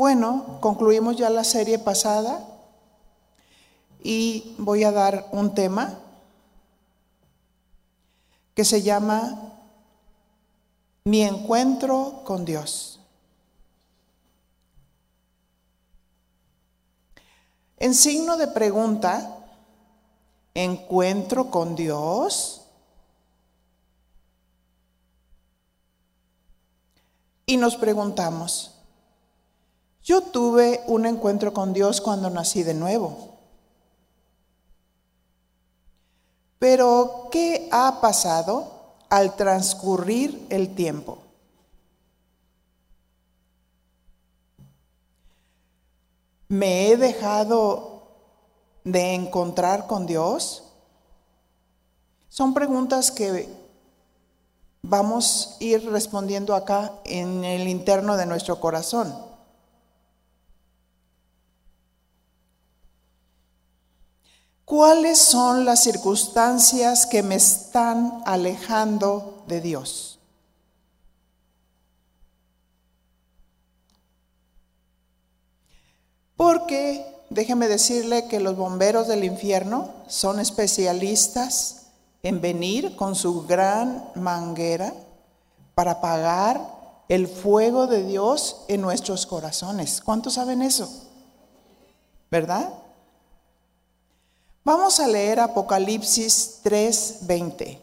Bueno, concluimos ya la serie pasada y voy a dar un tema que se llama Mi encuentro con Dios. En signo de pregunta, ¿encuentro con Dios? Y nos preguntamos, yo tuve un encuentro con Dios cuando nací de nuevo. Pero, ¿qué ha pasado al transcurrir el tiempo? ¿Me he dejado de encontrar con Dios? Son preguntas que vamos a ir respondiendo acá en el interno de nuestro corazón. ¿Cuáles son las circunstancias que me están alejando de Dios? Porque déjeme decirle que los bomberos del infierno son especialistas en venir con su gran manguera para apagar el fuego de Dios en nuestros corazones. ¿Cuántos saben eso? ¿Verdad? Vamos a leer Apocalipsis 3:20.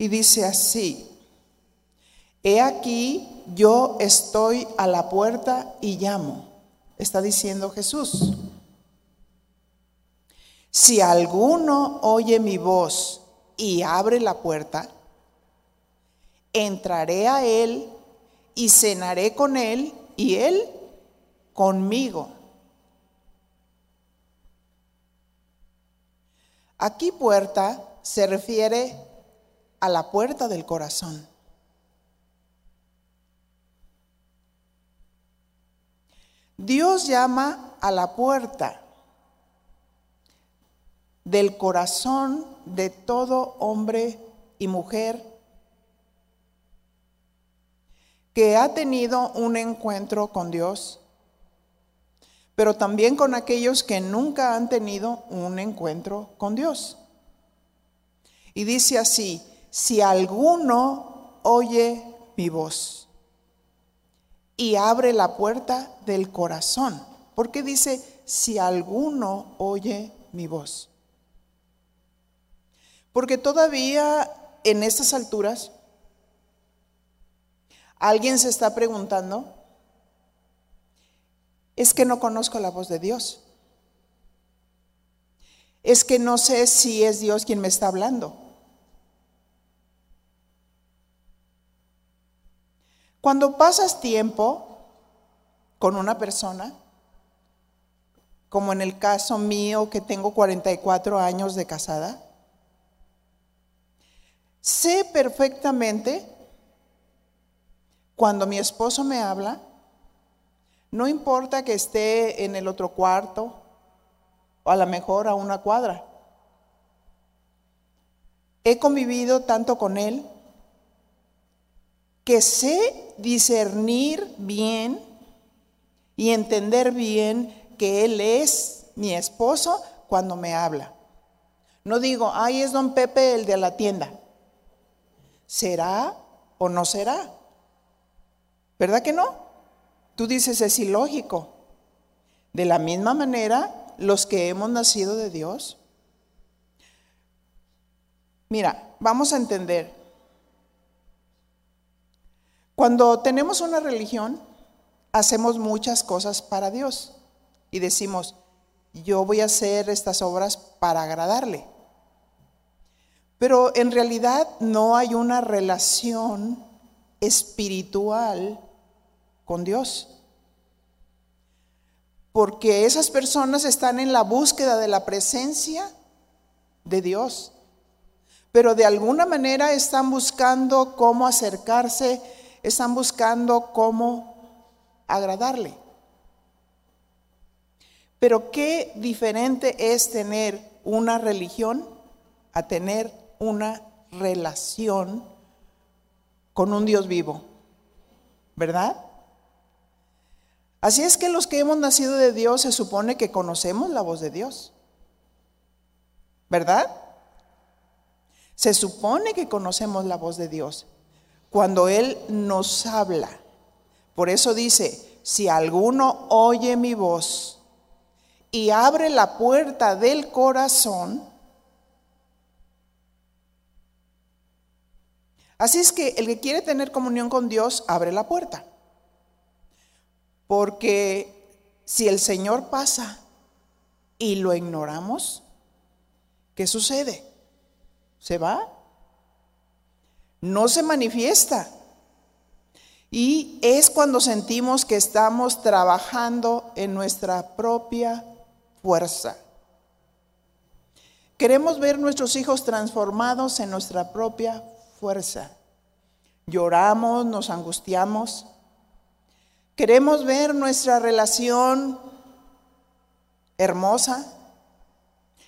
Y dice así, he aquí yo estoy a la puerta y llamo, está diciendo Jesús. Si alguno oye mi voz y abre la puerta, entraré a él y cenaré con él y él conmigo. Aquí puerta se refiere a la puerta del corazón. Dios llama a la puerta del corazón de todo hombre y mujer que ha tenido un encuentro con Dios, pero también con aquellos que nunca han tenido un encuentro con Dios. Y dice así, si alguno oye mi voz y abre la puerta del corazón, porque dice, si alguno oye mi voz. Porque todavía en estas alturas ¿Alguien se está preguntando? Es que no conozco la voz de Dios. Es que no sé si es Dios quien me está hablando. Cuando pasas tiempo con una persona, como en el caso mío que tengo 44 años de casada, sé perfectamente cuando mi esposo me habla, no importa que esté en el otro cuarto o a lo mejor a una cuadra. He convivido tanto con él que sé discernir bien y entender bien que él es mi esposo cuando me habla. No digo, ay, es don Pepe el de la tienda. ¿Será o no será? ¿Verdad que no? Tú dices, es ilógico. De la misma manera, los que hemos nacido de Dios. Mira, vamos a entender. Cuando tenemos una religión, hacemos muchas cosas para Dios y decimos, yo voy a hacer estas obras para agradarle. Pero en realidad no hay una relación espiritual con Dios. Porque esas personas están en la búsqueda de la presencia de Dios. Pero de alguna manera están buscando cómo acercarse, están buscando cómo agradarle. Pero qué diferente es tener una religión a tener una relación con un Dios vivo, ¿verdad? Así es que los que hemos nacido de Dios se supone que conocemos la voz de Dios, ¿verdad? Se supone que conocemos la voz de Dios cuando Él nos habla. Por eso dice, si alguno oye mi voz y abre la puerta del corazón, así es que el que quiere tener comunión con Dios, abre la puerta. Porque si el Señor pasa y lo ignoramos, ¿qué sucede? ¿Se va? No se manifiesta. Y es cuando sentimos que estamos trabajando en nuestra propia fuerza. Queremos ver nuestros hijos transformados en nuestra propia fuerza. Lloramos, nos angustiamos. Queremos ver nuestra relación hermosa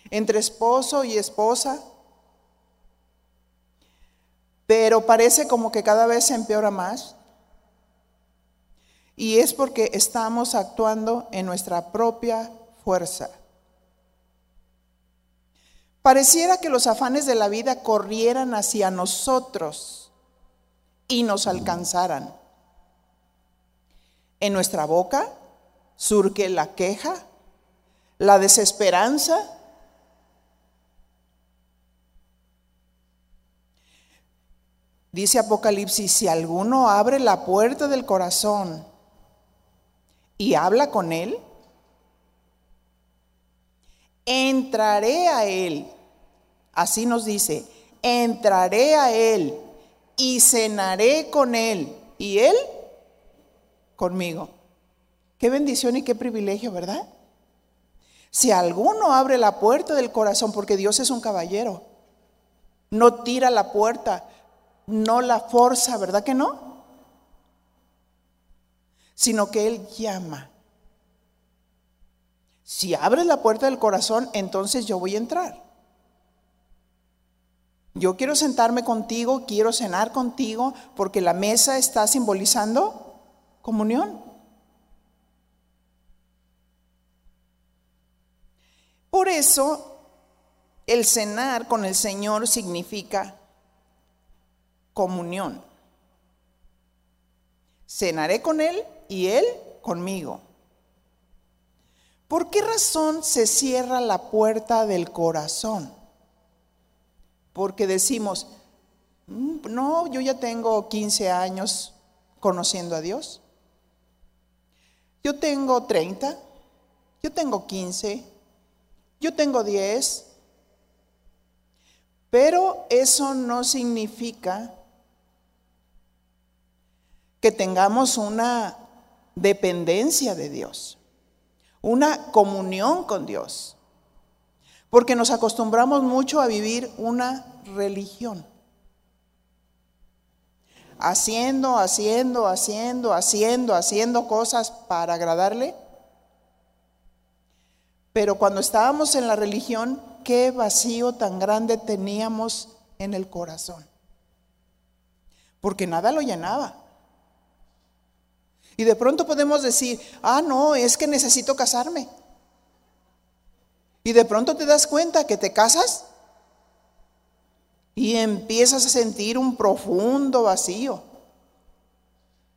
entre esposo y esposa. Pero parece como que cada vez se empeora más. Y es porque estamos actuando en nuestra propia fuerza. Pareciera que los afanes de la vida corrieran hacia nosotros y nos alcanzaran. En nuestra boca surque la queja, la desesperanza. Dice Apocalipsis, si alguno abre la puerta del corazón y habla con él, entraré a él. Así nos dice, entraré a él y cenaré con él y él conmigo. Qué bendición y qué privilegio, ¿verdad? Si alguno abre la puerta del corazón, porque Dios es un caballero, no tira la puerta, no la forza, ¿verdad que no? sino que Él llama. Si abres la puerta del corazón, entonces yo voy a entrar. Yo quiero sentarme contigo, quiero cenar contigo, porque la mesa está simbolizando comunión. Por eso, el cenar con el Señor significa comunión. Cenaré con Él y Él conmigo. ¿Por qué razón se cierra la puerta del corazón? Porque decimos, mm, no, yo ya tengo 15 años conociendo a Dios. Yo tengo 30, yo tengo 15, yo tengo 10. Pero eso no significa que tengamos una dependencia de Dios, una comunión con Dios, porque nos acostumbramos mucho a vivir una religión. Haciendo, haciendo, haciendo, haciendo, haciendo cosas para agradarle. Pero cuando estábamos en la religión, qué vacío tan grande teníamos en el corazón. Porque nada lo llenaba. Y de pronto podemos decir, ah, no, es que necesito casarme. Y de pronto te das cuenta que te casas y empiezas a sentir un profundo vacío.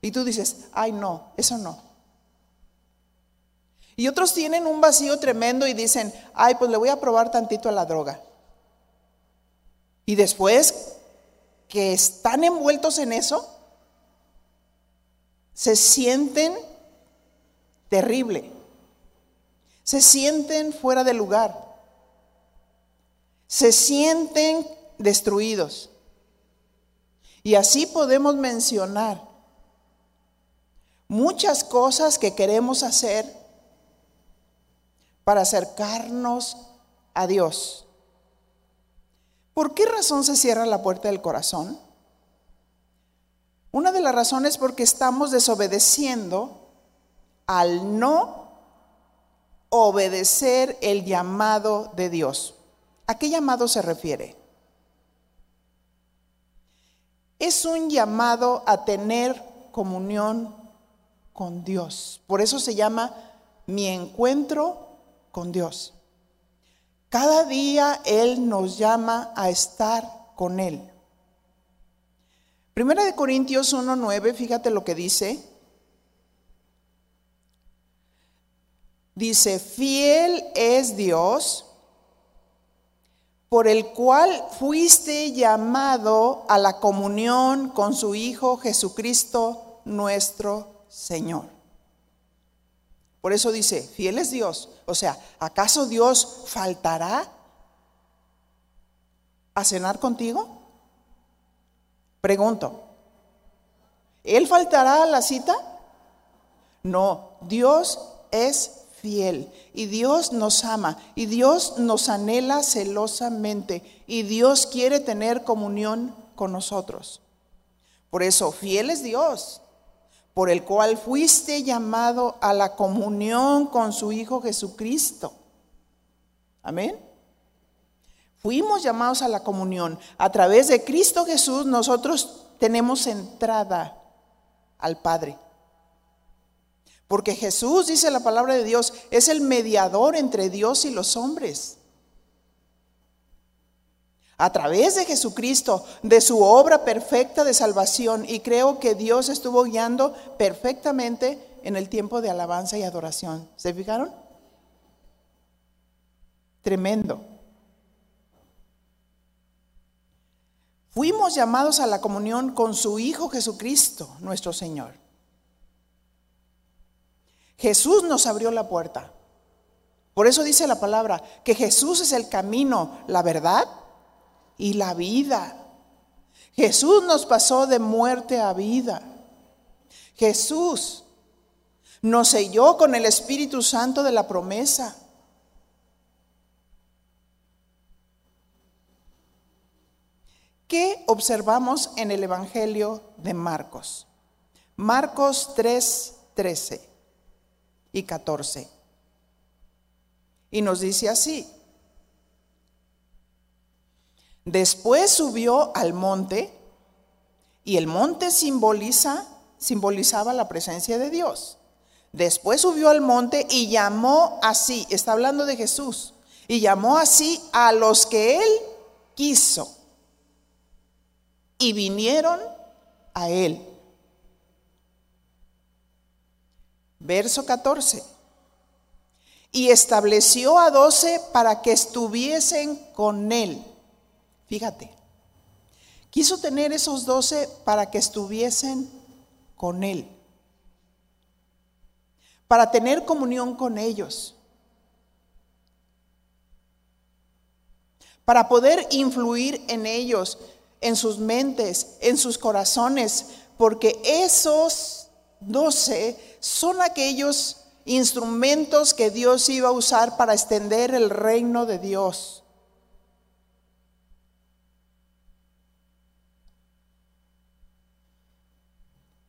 Y tú dices, ay, no, eso no. Y otros tienen un vacío tremendo y dicen, ay, pues le voy a probar tantito a la droga. Y después que están envueltos en eso, se sienten terrible, se sienten fuera de lugar, se sienten destruidos. Y así podemos mencionar muchas cosas que queremos hacer para acercarnos a Dios. ¿Por qué razón se cierra la puerta del corazón? Una de las razones porque estamos desobedeciendo al no obedecer el llamado de Dios. ¿A qué llamado se refiere? Un llamado a tener comunión con Dios. Por eso se llama mi encuentro con Dios. Cada día Él nos llama a estar con Él. Primera de Corintios 1.9, fíjate lo que dice. Dice, fiel es Dios por el cual fuiste llamado a la comunión con su Hijo Jesucristo nuestro Señor. Por eso dice, fiel es Dios. O sea, ¿acaso Dios faltará a cenar contigo? Pregunto, ¿Él faltará a la cita? No, Dios es fiel y Dios nos ama y Dios nos anhela celosamente y Dios quiere tener comunión con nosotros. Por eso, fiel es Dios, por el cual fuiste llamado a la comunión con su Hijo Jesucristo. Amén. Fuimos llamados a la comunión. A través de Cristo Jesús nosotros tenemos entrada al Padre. Porque Jesús, dice la palabra de Dios, es el mediador entre Dios y los hombres. A través de Jesucristo, de su obra perfecta de salvación, y creo que Dios estuvo guiando perfectamente en el tiempo de alabanza y adoración. ¿Se fijaron? Tremendo. Fuimos llamados a la comunión con su Hijo Jesucristo, nuestro Señor. Jesús nos abrió la puerta. Por eso dice la palabra que Jesús es el camino, la verdad y la vida. Jesús nos pasó de muerte a vida. Jesús nos selló con el Espíritu Santo de la promesa. ¿Qué observamos en el Evangelio de Marcos? Marcos 3, 13 y 14. Y nos dice así. Después subió al monte y el monte simboliza simbolizaba la presencia de Dios. Después subió al monte y llamó así, está hablando de Jesús, y llamó así a los que él quiso. Y vinieron a él. Verso 14. Y estableció a doce para que estuviesen con él. Fíjate, quiso tener esos doce para que estuviesen con él. Para tener comunión con ellos. Para poder influir en ellos, en sus mentes, en sus corazones, porque esos doce son aquellos instrumentos que Dios iba a usar para extender el reino de Dios.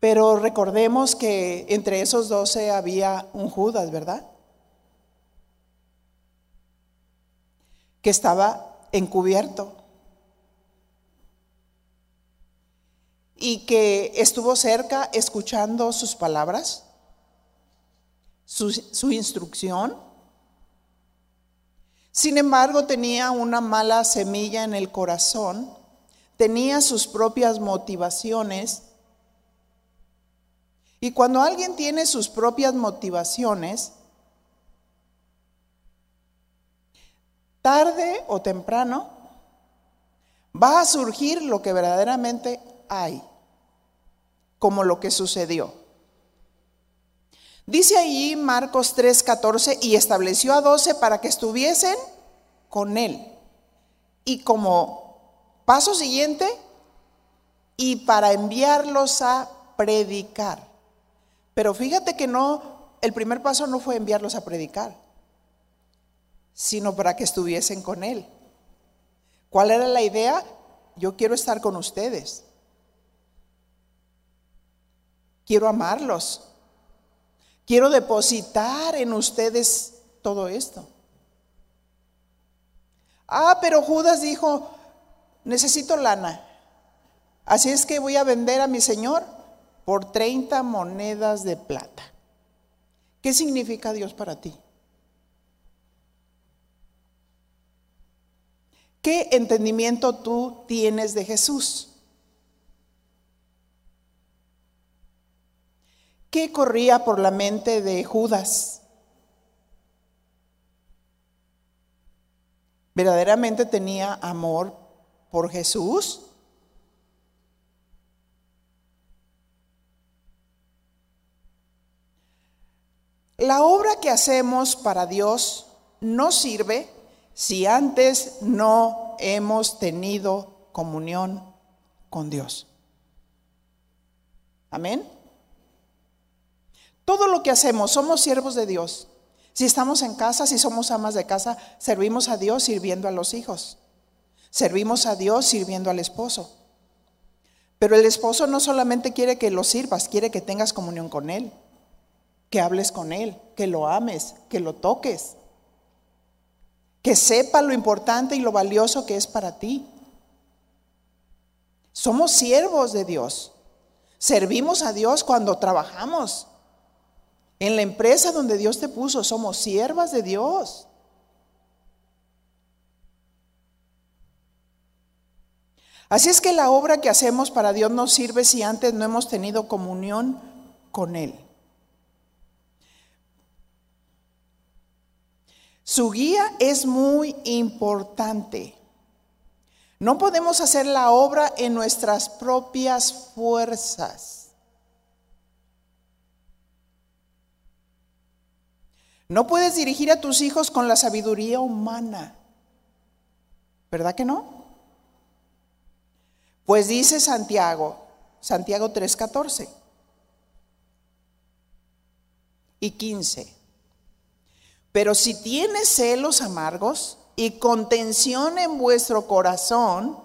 Pero recordemos que entre esos doce había un Judas, ¿verdad? Que estaba encubierto. Y que estuvo cerca escuchando sus palabras su, instrucción. Sin embargo, tenía una mala semilla en el corazón, tenía sus propias motivaciones. Y cuando alguien tiene sus propias motivaciones, tarde o temprano va a surgir lo que verdaderamente hay, como lo que sucedió. Dice ahí Marcos 3:14, y estableció a doce para que estuviesen con él. Y como paso siguiente, y para enviarlos a predicar. Pero fíjate que no, el primer paso no fue enviarlos a predicar, sino para que estuviesen con él. ¿Cuál era la idea? Yo quiero estar con ustedes. Quiero amarlos. Quiero depositar en ustedes todo esto. Ah, pero Judas dijo, necesito lana. Así es que voy a vender a mi Señor por 30 monedas de plata. ¿Qué significa Dios para ti? ¿Qué entendimiento tú tienes de Jesús? ¿Qué corría por la mente de Judas? ¿Verdaderamente tenía amor por Jesús? La obra que hacemos para Dios no sirve si antes no hemos tenido comunión con Dios. Amén. Todo lo que hacemos, somos siervos de Dios. Si estamos en casa, si somos amas de casa, servimos a Dios sirviendo a los hijos. Servimos a Dios sirviendo al esposo. Pero el esposo no solamente quiere que lo sirvas, quiere que tengas comunión con Él, que hables con Él, que lo ames, que lo toques, que sepa lo importante y lo valioso que es para ti. Somos siervos de Dios. Servimos a Dios cuando trabajamos. En la empresa donde Dios te puso, somos siervas de Dios. Así es que la obra que hacemos para Dios no sirve si antes no hemos tenido comunión con Él. Su guía es muy importante. No podemos hacer la obra en nuestras propias fuerzas. No puedes dirigir a tus hijos con la sabiduría humana. ¿Verdad que no? Pues dice Santiago, Santiago 3:14 y 15. Pero si tienes celos amargos y contención en vuestro corazón,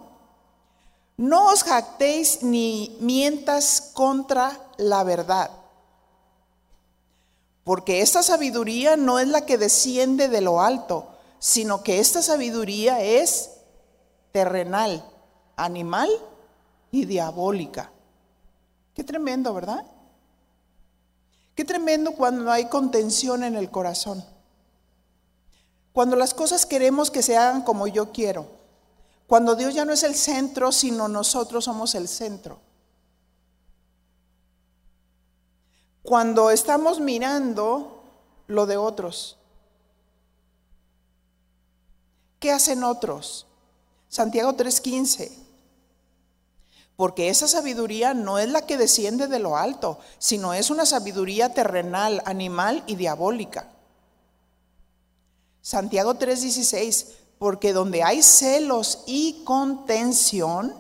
no os jactéis ni mientas contra la verdad porque esta sabiduría no es la que desciende de lo alto, sino que esta sabiduría es terrenal, animal y diabólica. Qué tremendo, ¿verdad? Qué tremendo cuando hay contención en el corazón. Cuando las cosas queremos que se hagan como yo quiero. Cuando Dios ya no es el centro, sino nosotros somos el centro. Cuando estamos mirando lo de otros. ¿Qué hacen otros? Santiago 3:15. Porque esa sabiduría no es la que desciende de lo alto, sino es una sabiduría terrenal, animal y diabólica. Santiago 3:16, porque donde hay celos y contención,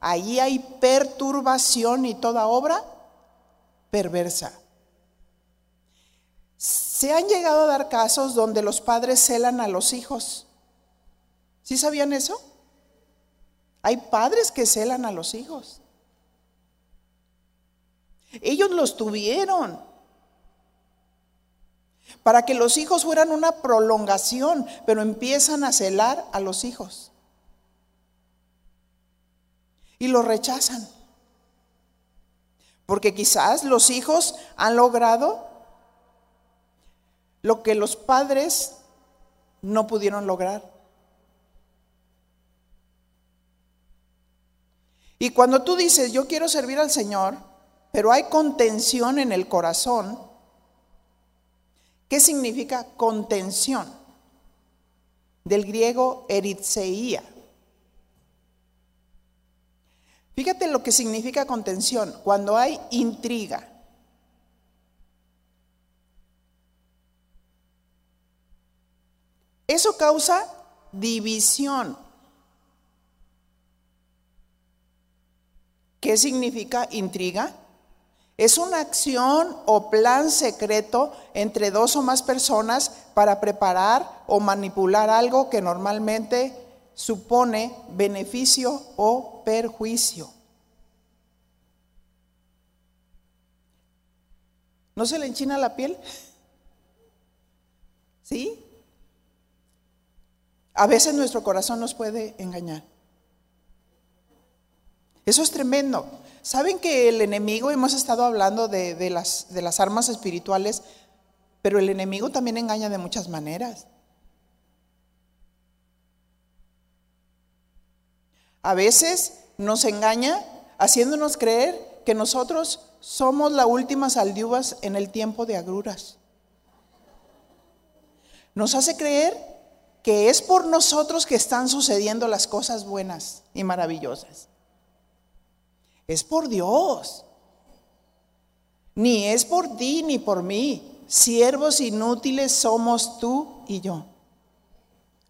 ahí hay perturbación y toda obra perversa. Se han llegado a dar casos donde los padres celan a los hijos. ¿Sí sabían eso? Hay padres que celan a los hijos. Ellos los tuvieron para que los hijos fueran una prolongación, pero empiezan a celar a los hijos. Y los rechazan. Porque quizás los hijos han logrado lo que los padres no pudieron lograr. Y cuando tú dices, yo quiero servir al Señor, pero hay contención en el corazón, ¿qué significa contención? Del griego eritzeía. Fíjate lo que significa contención, cuando hay intriga. Eso causa división. ¿Qué significa intriga? Es una acción o plan secreto entre dos o más personas para preparar o manipular algo que normalmente supone beneficio o perjuicio. ¿No se le enchina la piel? ¿Sí? A veces nuestro corazón nos puede engañar. Eso es tremendo. ¿Saben que el enemigo, hemos estado hablando de, las, de las armas espirituales, pero el enemigo también engaña de muchas maneras? A veces nos engaña haciéndonos creer que nosotros somos la última saldiuvas en el tiempo de agruras. Nos hace creer que es por nosotros que están sucediendo las cosas buenas y maravillosas. Es por Dios. Ni es por ti ni por mí. Siervos inútiles somos tú y yo.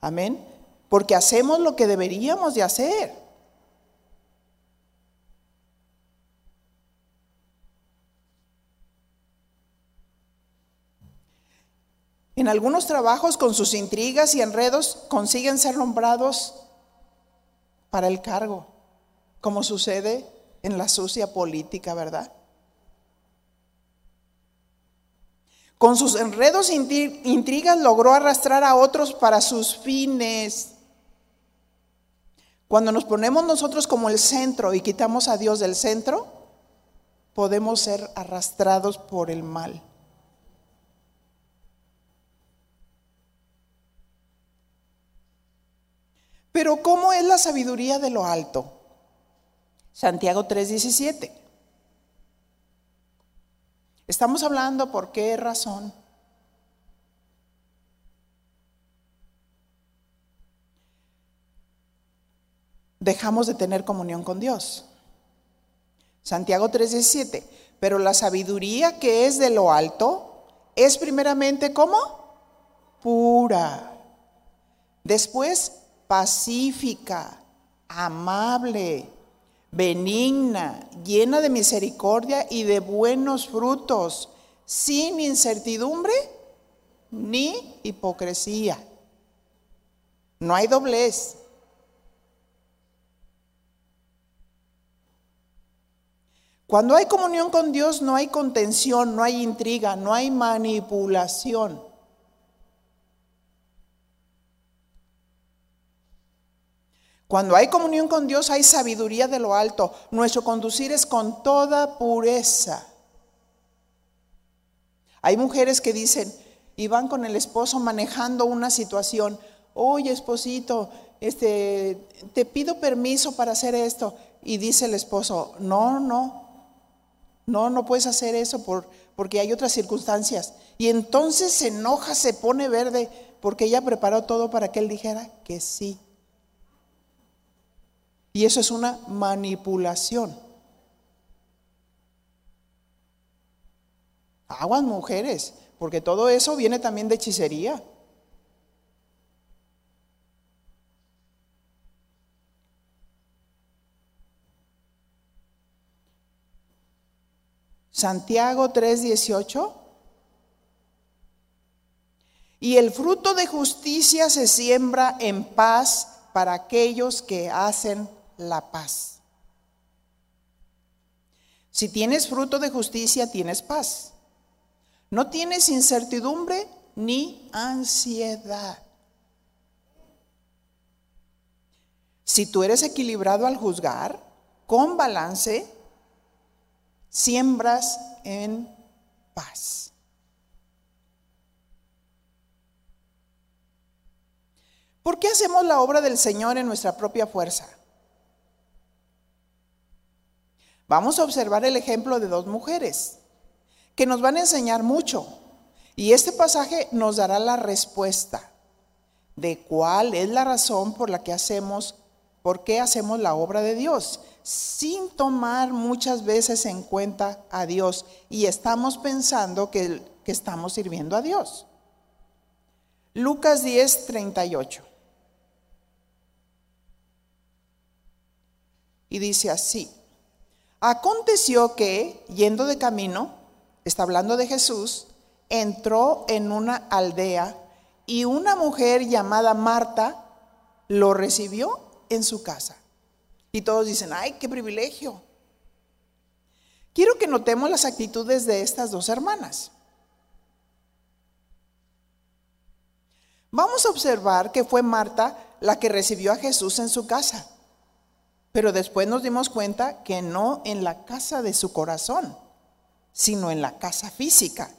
Amén. Porque hacemos lo que deberíamos de hacer. En algunos trabajos con sus intrigas y enredos consiguen ser nombrados para el cargo, como sucede en la sucia política, ¿verdad? Con sus enredos e intrigas logró arrastrar a otros para sus fines. Cuando nos ponemos nosotros como el centro y quitamos a Dios del centro, podemos ser arrastrados por el mal. Pero ¿cómo es la sabiduría de lo alto? Santiago 3:17. Estamos hablando por qué razón. Dejamos de tener comunión con Dios. Santiago 3:17. Pero la sabiduría que es de lo alto es primeramente ¿cómo? Pura. Después pacífica, amable, benigna, llena de misericordia y de buenos frutos, sin incertidumbre ni hipocresía. No hay doblez. Cuando hay comunión con Dios no hay contención, no hay intriga, no hay manipulación. Cuando hay comunión con Dios hay sabiduría de lo alto. Nuestro conducir es con toda pureza. Hay mujeres que dicen, y van con el esposo manejando una situación, oye esposito, este, te pido permiso para hacer esto. Y dice el esposo, no, no, no, no puedes hacer eso por, porque hay otras circunstancias. Y entonces se enoja, se pone verde, porque ella preparó todo para que él dijera que sí. Y eso es una manipulación. Aguas mujeres, porque todo eso viene también de hechicería. Santiago 3:18. Y el fruto de justicia se siembra en paz para aquellos que hacen la paz. Si tienes fruto de justicia, tienes paz. No tienes incertidumbre ni ansiedad. Si tú eres equilibrado al juzgar, con balance, siembras en paz. ¿Por qué hacemos la obra del Señor en nuestra propia fuerza? Vamos a observar el ejemplo de dos mujeres que nos van a enseñar mucho. Y este pasaje nos dará la respuesta de cuál es la razón por la que hacemos, por qué hacemos la obra de Dios, sin tomar muchas veces en cuenta a Dios y estamos pensando que, que estamos sirviendo a Dios. Lucas 10, 38. Y dice así, Aconteció que, yendo de camino, está hablando de Jesús, entró en una aldea y una mujer llamada Marta lo recibió en su casa. Y todos dicen, ay, qué privilegio. Quiero que notemos las actitudes de estas dos hermanas. Vamos a observar que fue Marta la que recibió a Jesús en su casa. Pero después nos dimos cuenta que no en la casa de su corazón, sino en la casa física.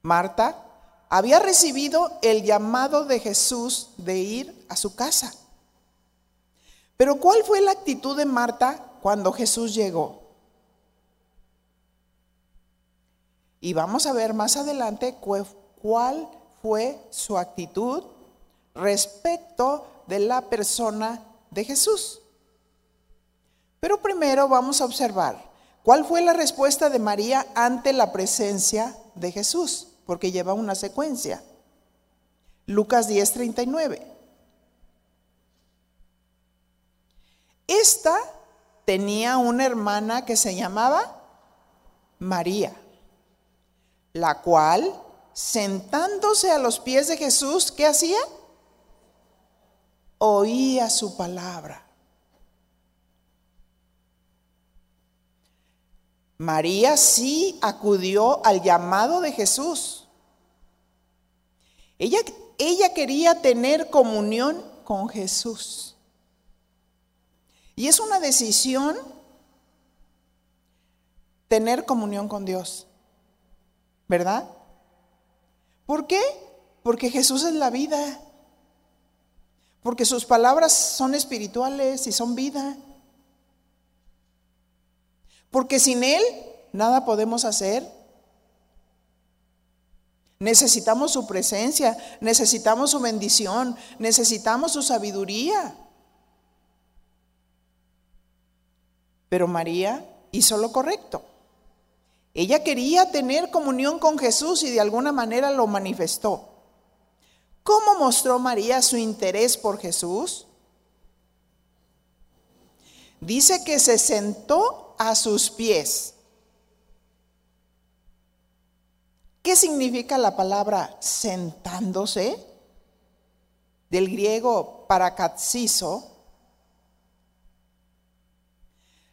Marta había recibido el llamado de Jesús de ir a su casa. Pero ¿cuál fue la actitud de Marta cuando Jesús llegó? Y vamos a ver más adelante cuál fue su actitud respecto de la persona de Jesús. Pero primero vamos a observar cuál fue la respuesta de María ante la presencia de Jesús, porque lleva una secuencia. Lucas 10:39. Esta tenía una hermana que se llamaba María, la cual, sentándose a los pies de Jesús, ¿qué hacía? oía su palabra. María sí acudió al llamado de Jesús. Ella, ella quería tener comunión con Jesús. Y es una decisión tener comunión con Dios. ¿Verdad? ¿Por qué? Porque Jesús es la vida. Porque sus palabras son espirituales y son vida. Porque sin Él nada podemos hacer. Necesitamos su presencia, necesitamos su bendición, necesitamos su sabiduría. Pero María hizo lo correcto. Ella quería tener comunión con Jesús y de alguna manera lo manifestó. ¿Cómo mostró María su interés por Jesús? Dice que se sentó a sus pies. ¿Qué significa la palabra sentándose? Del griego parakatsizo.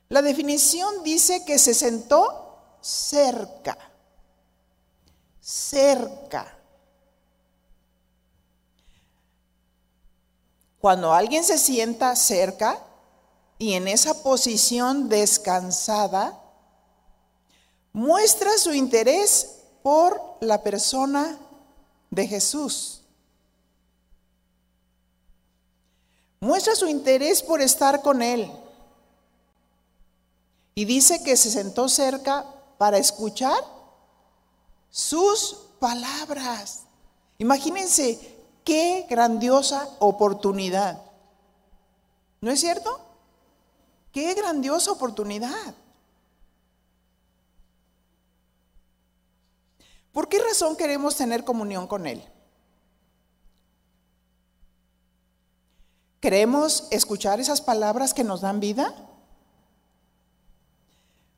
La definición dice que se sentó cerca, cerca. Cuando alguien se sienta cerca y en esa posición descansada, muestra su interés por la persona de Jesús. Muestra su interés por estar con Él. Y dice que se sentó cerca para escuchar sus palabras. Imagínense Qué grandiosa oportunidad. ¿No es cierto? Qué grandiosa oportunidad. ¿Por qué razón queremos tener comunión con Él? ¿Queremos escuchar esas palabras que nos dan vida?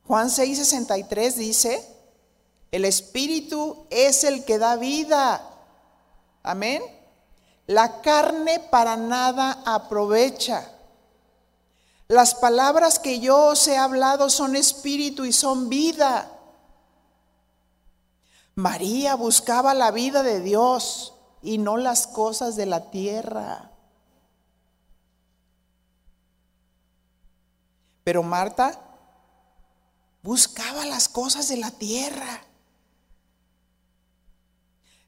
Juan 6:63 dice, el Espíritu es el que da vida. Amén. La carne para nada aprovecha. Las palabras que yo os he hablado son espíritu y son vida. María buscaba la vida de Dios y no las cosas de la tierra. Pero Marta buscaba las cosas de la tierra.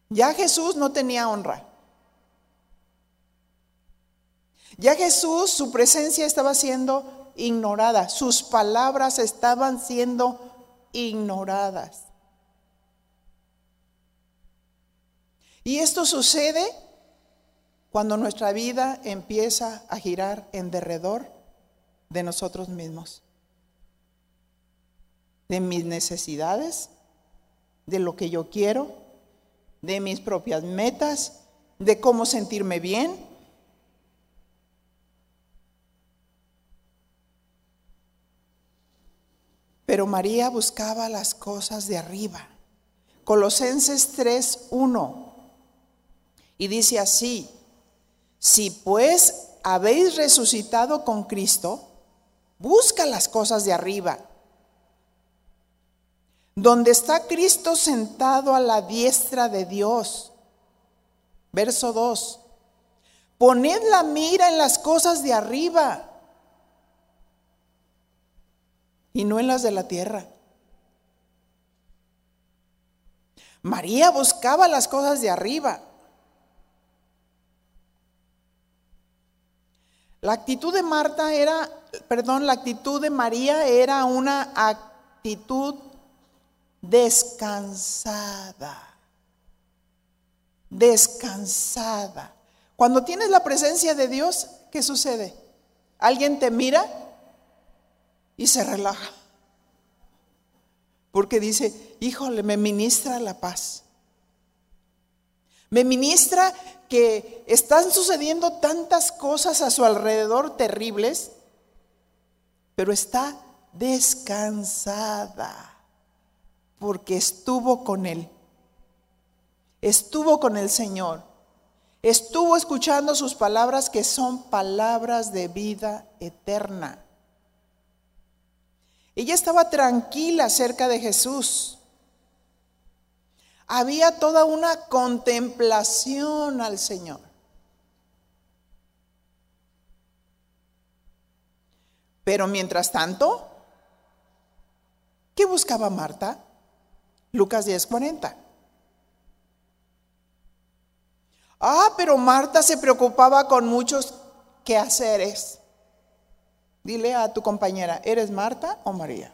Ya Jesús no tenía honra. Ya Jesús, su presencia estaba siendo ignorada, sus palabras estaban siendo ignoradas. Y esto sucede cuando nuestra vida empieza a girar en derredor de nosotros mismos, de mis necesidades, de lo que yo quiero, de mis propias metas, de cómo sentirme bien, Pero María buscaba las cosas de arriba. Colosenses 3:1. Y dice así, si pues habéis resucitado con Cristo, busca las cosas de arriba, donde está Cristo sentado a la diestra de Dios. Verso 2. Poned la mira en las cosas de arriba y no en las de la tierra. María buscaba las cosas de arriba. La actitud de Marta era, perdón, la actitud de María era una actitud descansada. Descansada. Cuando tienes la presencia de Dios, ¿qué sucede? Alguien te mira y se relaja. Porque dice, híjole, me ministra la paz. Me ministra que están sucediendo tantas cosas a su alrededor terribles, pero está descansada porque estuvo con Él. Estuvo con el Señor. Estuvo escuchando sus palabras que son palabras de vida eterna. Ella estaba tranquila cerca de Jesús. Había toda una contemplación al Señor. Pero mientras tanto, ¿qué buscaba Marta? Lucas 10:40. Ah, pero Marta se preocupaba con muchos quehaceres. Dile a tu compañera, ¿eres Marta o María?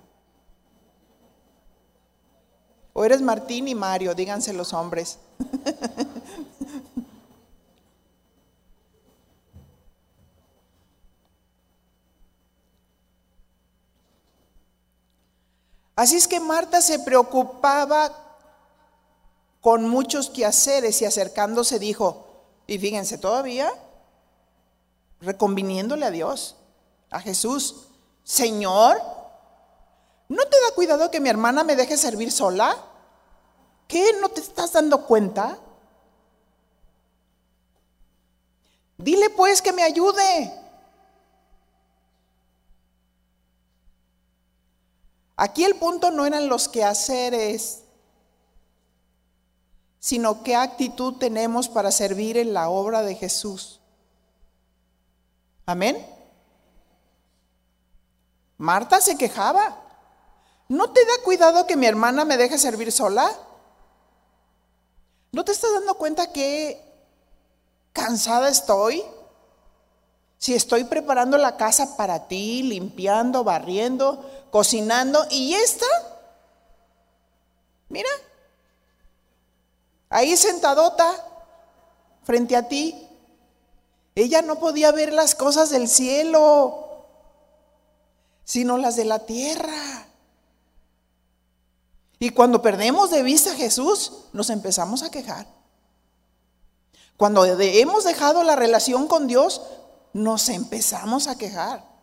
¿O eres Martín y Mario? Díganse los hombres. Así es que Marta se preocupaba con muchos quehaceres y acercándose dijo, y fíjense todavía, reconviniéndole a Dios a Jesús, Señor, ¿no te da cuidado que mi hermana me deje servir sola? ¿Qué? ¿No te estás dando cuenta? Dile pues que me ayude. Aquí el punto no eran los quehaceres, sino qué actitud tenemos para servir en la obra de Jesús. Amén. Marta se quejaba. ¿No te da cuidado que mi hermana me deje servir sola? ¿No te estás dando cuenta que cansada estoy? Si estoy preparando la casa para ti, limpiando, barriendo, cocinando, y esta, mira, ahí sentadota frente a ti, ella no podía ver las cosas del cielo sino las de la tierra. Y cuando perdemos de vista a Jesús, nos empezamos a quejar. Cuando hemos dejado la relación con Dios, nos empezamos a quejar.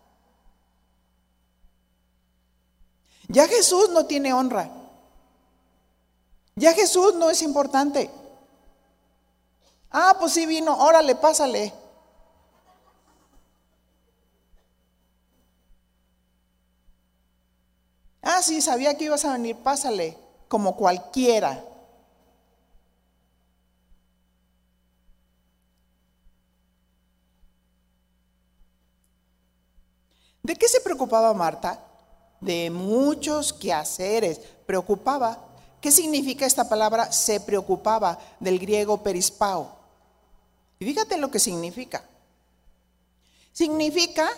Ya Jesús no tiene honra. Ya Jesús no es importante. Ah, pues sí vino, órale, pásale. Ah, sí, sabía que ibas a venir, pásale, como cualquiera. ¿De qué se preocupaba Marta? De muchos quehaceres. Preocupaba. ¿Qué significa esta palabra? Se preocupaba del griego perispao. Y fíjate lo que significa. Significa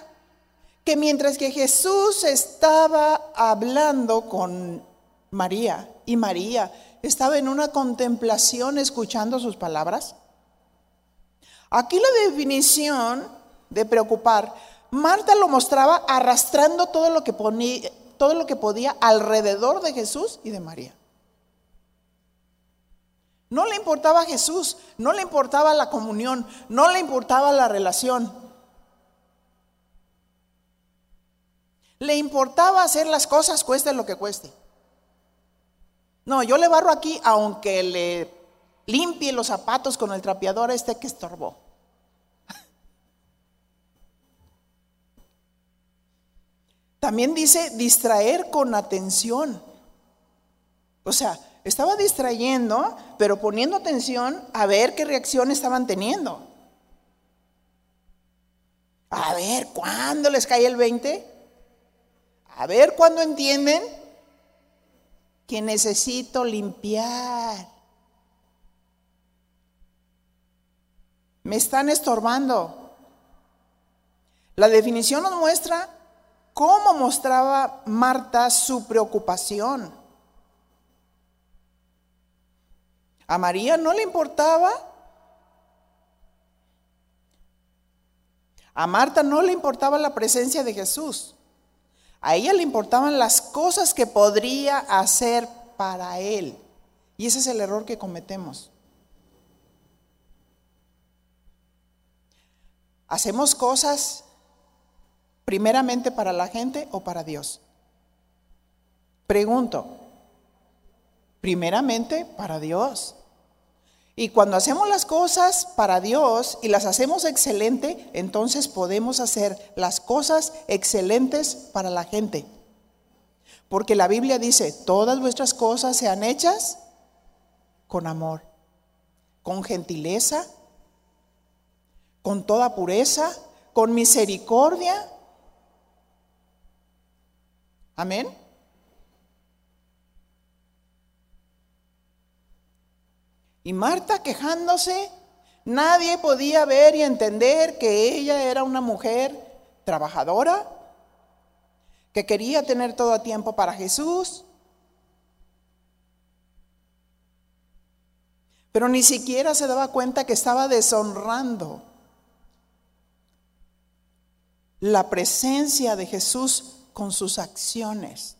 que mientras que Jesús estaba hablando con María y María estaba en una contemplación escuchando sus palabras, aquí la definición de preocupar, Marta lo mostraba arrastrando todo lo que, ponía, todo lo que podía alrededor de Jesús y de María. No le importaba Jesús, no le importaba la comunión, no le importaba la relación. Le importaba hacer las cosas cueste lo que cueste. No, yo le barro aquí aunque le limpie los zapatos con el trapeador este que estorbó. También dice distraer con atención. O sea, estaba distrayendo, pero poniendo atención a ver qué reacción estaban teniendo. A ver, ¿cuándo les cae el 20? A ver, ¿cuándo entienden que necesito limpiar? Me están estorbando. La definición nos muestra cómo mostraba Marta su preocupación. A María no le importaba. A Marta no le importaba la presencia de Jesús. A ella le importaban las cosas que podría hacer para él. Y ese es el error que cometemos. ¿Hacemos cosas primeramente para la gente o para Dios? Pregunto, primeramente para Dios. Y cuando hacemos las cosas para Dios y las hacemos excelente, entonces podemos hacer las cosas excelentes para la gente. Porque la Biblia dice, todas vuestras cosas sean hechas con amor, con gentileza, con toda pureza, con misericordia. Amén. Y Marta quejándose, nadie podía ver y entender que ella era una mujer trabajadora, que quería tener todo tiempo para Jesús, pero ni siquiera se daba cuenta que estaba deshonrando la presencia de Jesús con sus acciones.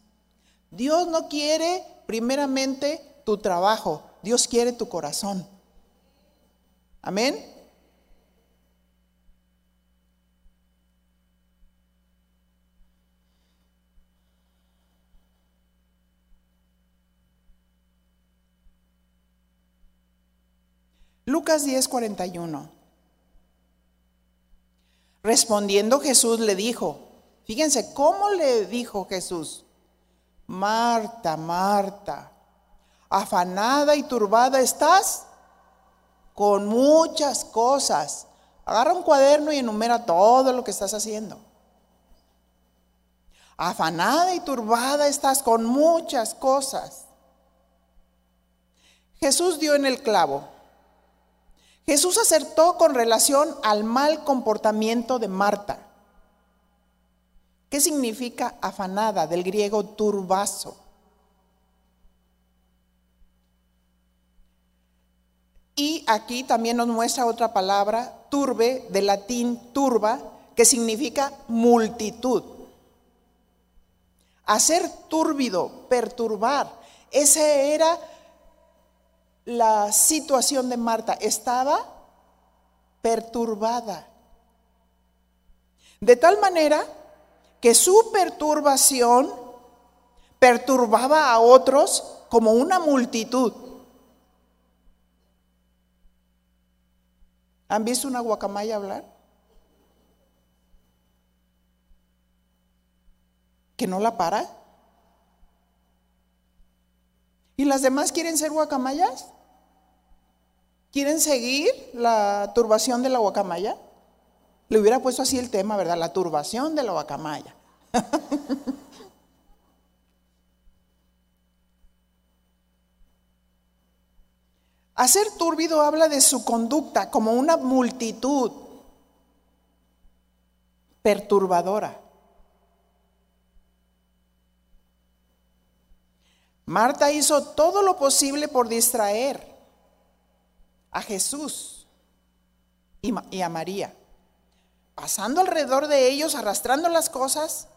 Dios no quiere primeramente tu trabajo, Dios quiere tu corazón. Amén. Lucas 10:41. Respondiendo Jesús le dijo, fíjense cómo le dijo Jesús, Marta, Marta, afanada y turbada estás con muchas cosas. Agarra un cuaderno y enumera todo lo que estás haciendo. Afanada y turbada estás con muchas cosas. Jesús dio en el clavo. Jesús acertó con relación al mal comportamiento de Marta. ¿Qué significa afanada? Del griego turbazo. Y aquí también nos muestra otra palabra, turbe, de latín turba, que significa multitud. Hacer túrbido, perturbar. Esa era la situación de Marta. Estaba perturbada. De tal manera que su perturbación perturbaba a otros como una multitud. ¿Han visto una guacamaya hablar? ¿Que no la para? ¿Y las demás quieren ser guacamayas? ¿Quieren seguir la turbación de la guacamaya? Le hubiera puesto así el tema, ¿verdad? La turbación de la guacamaya. Hacer túrbido habla de su conducta como una multitud perturbadora. Marta hizo todo lo posible por distraer a Jesús y, a María, pasando alrededor de ellos, arrastrando las cosas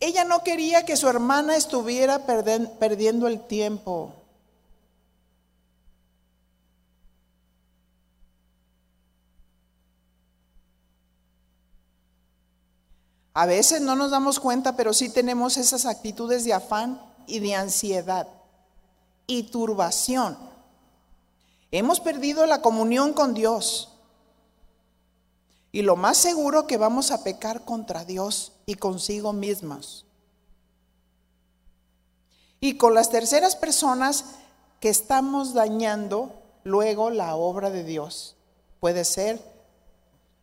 Ella no quería que su hermana estuviera perdiendo el tiempo. A veces no nos damos cuenta, pero sí tenemos esas actitudes de afán y de ansiedad y turbación. Hemos perdido la comunión con Dios. Y lo más seguro que vamos a pecar contra Dios y consigo mismas. Y con las terceras personas que estamos dañando luego la obra de Dios. Puede ser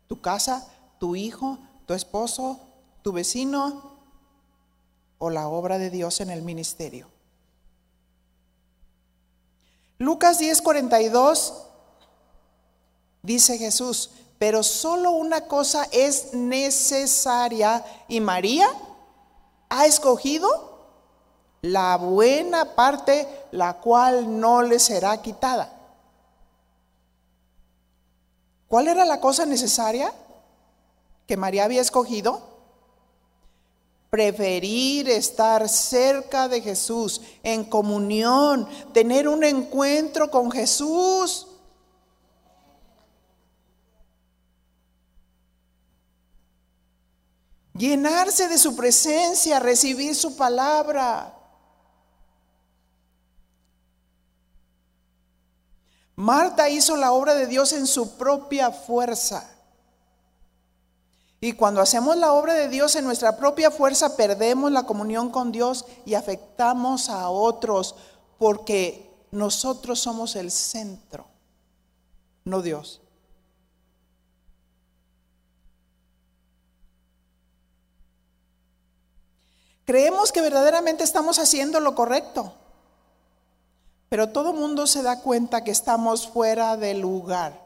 tu casa, tu hijo, tu esposo, tu vecino o la obra de Dios en el ministerio. Lucas 10:42 dice Jesús, pero solo una cosa es necesaria y María ha escogido la buena parte, la cual no le será quitada. ¿Cuál era la cosa necesaria que María había escogido? Preferir estar cerca de Jesús, en comunión, tener un encuentro con Jesús. Llenarse de su presencia, recibir su palabra. Marta hizo la obra de Dios en su propia fuerza. Y cuando hacemos la obra de Dios en nuestra propia fuerza, perdemos la comunión con Dios y afectamos a otros porque nosotros somos el centro, no Dios. Creemos que verdaderamente estamos haciendo lo correcto. Pero todo mundo se da cuenta que estamos fuera del lugar.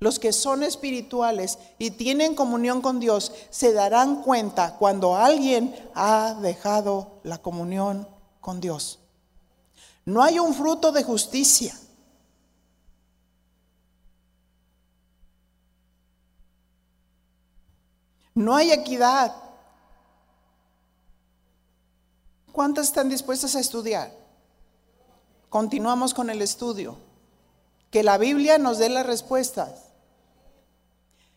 Los que son espirituales y tienen comunión con Dios se darán cuenta cuando alguien ha dejado la comunión con Dios. No hay un fruto de justicia. No hay equidad. ¿Cuántas están dispuestas a estudiar? Continuamos con el estudio. Que la Biblia nos dé las respuestas.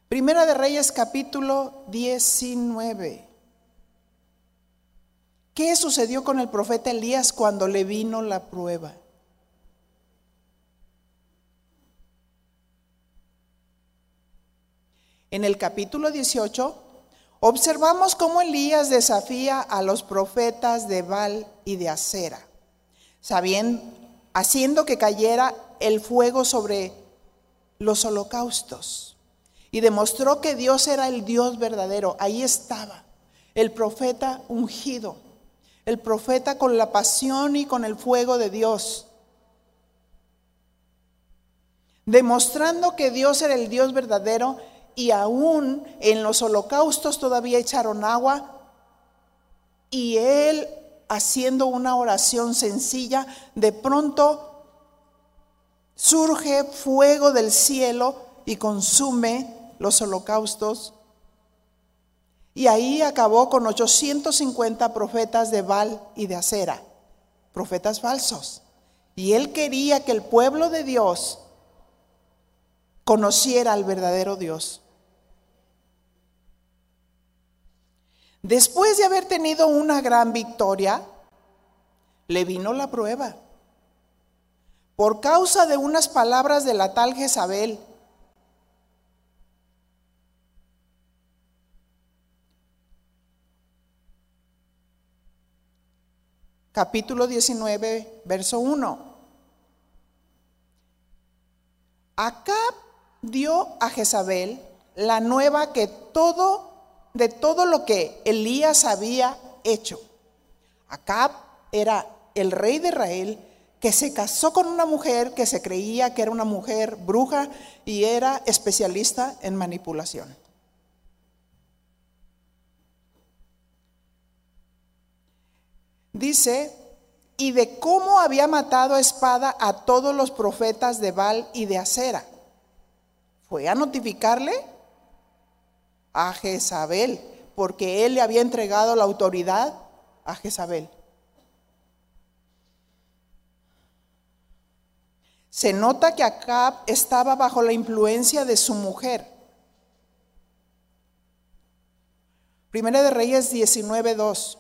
Primera de Reyes capítulo 19. ¿Qué sucedió con el profeta Elías cuando le vino la prueba? En el capítulo 18 observamos cómo Elías desafía a los profetas de Baal y de Acera, sabiendo, haciendo que cayera el fuego sobre los holocaustos. Y demostró que Dios era el Dios verdadero. Ahí estaba el profeta ungido, el profeta con la pasión y con el fuego de Dios. Demostrando que Dios era el Dios verdadero y aún en los holocaustos todavía echaron agua y él haciendo una oración sencilla, de pronto surge fuego del cielo y consume los holocaustos. Y ahí acabó con 850 profetas de Baal y de Acera, profetas falsos. Y él quería que el pueblo de Dios conociera al verdadero Dios. Después de haber tenido una gran victoria, le vino la prueba. Por causa de unas palabras de la tal Jezabel, capítulo 19, verso 1. Acá dio a Jezabel la nueva que todo de todo lo que Elías había hecho. Acab era el rey de Israel que se casó con una mujer que se creía que era una mujer bruja y era especialista en manipulación. Dice, y de cómo había matado a espada a todos los profetas de Baal y de Acera. Fue a notificarle a Jezabel, porque él le había entregado la autoridad a Jezabel. Se nota que Acab estaba bajo la influencia de su mujer. Primera de Reyes 19:2.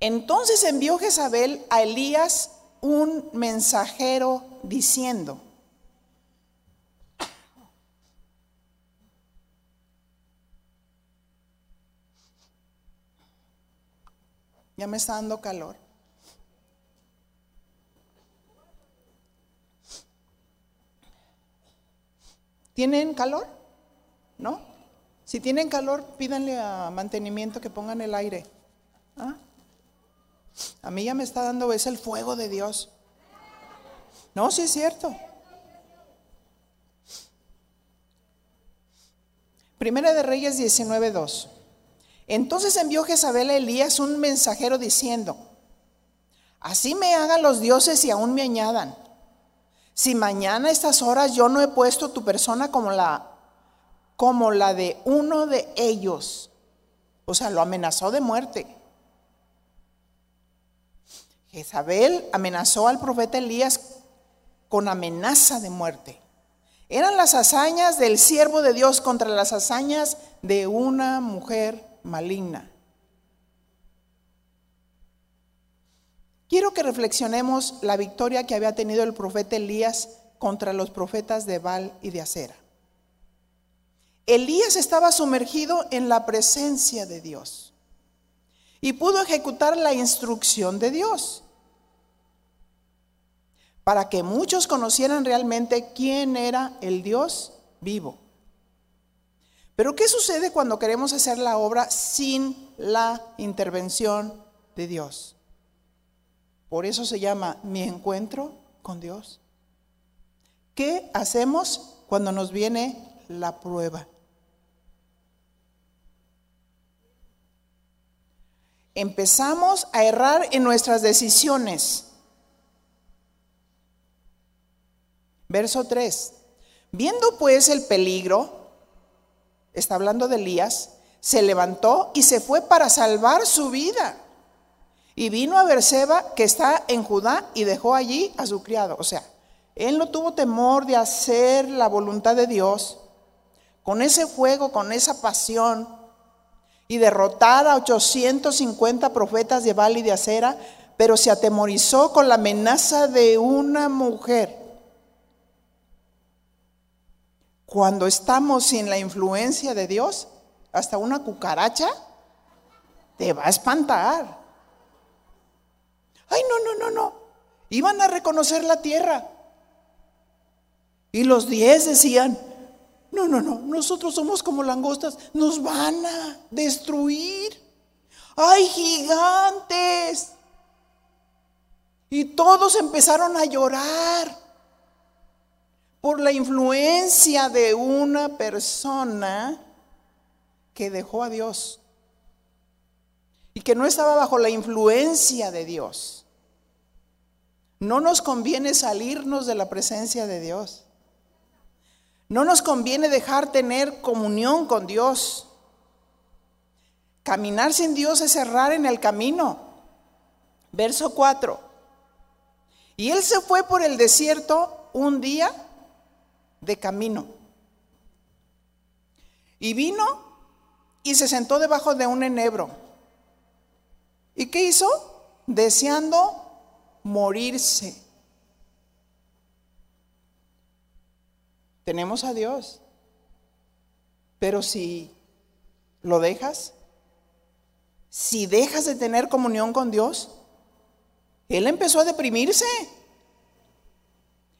Entonces envió Jezabel a Elías un mensajero diciendo: Ya me está dando calor. ¿Tienen calor? ¿no? Si tienen calor, pídanle a mantenimiento que pongan el aire. ¿Ah? A mí ya me está dando, es el fuego de Dios. No, sí es cierto. Primera de Reyes 19:2. Entonces envió Jezabel a Elías un mensajero diciendo: Así me hagan los dioses y aún me añadan. Si mañana a estas horas yo no he puesto tu persona como la como la de uno de ellos. O sea, lo amenazó de muerte. Jezabel amenazó al profeta Elías con amenaza de muerte. Eran las hazañas del siervo de Dios contra las hazañas de una mujer maligna. Quiero que reflexionemos la victoria que había tenido el profeta Elías contra los profetas de Baal y de Acera. Elías estaba sumergido en la presencia de Dios y pudo ejecutar la instrucción de Dios para que muchos conocieran realmente quién era el Dios vivo. Pero ¿qué sucede cuando queremos hacer la obra sin la intervención de Dios? Por eso se llama mi encuentro con Dios. ¿Qué hacemos cuando nos viene la prueba? Empezamos a errar en nuestras decisiones Verso 3. Viendo pues el peligro, está hablando de Elías, se levantó y se fue para salvar su vida. Y vino a Berseba, que está en Judá, y dejó allí a su criado. O sea, él no tuvo temor de hacer la voluntad de Dios con ese fuego, con esa pasión, y derrotar a 850 profetas de Baal y de Acera, pero se atemorizó con la amenaza de una mujer Cuando estamos sin la influencia de Dios, hasta una cucaracha te va a espantar. Ay, no, no, no, no. Iban a reconocer la tierra. Y los diez decían, no, no, no, nosotros somos como langostas, nos van a destruir. Hay gigantes. Y todos empezaron a llorar por la influencia de una persona que dejó a Dios y que no estaba bajo la influencia de Dios. No nos conviene salirnos de la presencia de Dios. No nos conviene dejar tener comunión con Dios. Caminar sin Dios es errar en el camino. Verso 4. Y él se fue por el desierto un día de camino. Y vino y se sentó debajo de un enebro. ¿Y qué hizo? Deseando morirse. Tenemos a Dios. Pero si lo dejas, si dejas de tener comunión con Dios, Él empezó a deprimirse.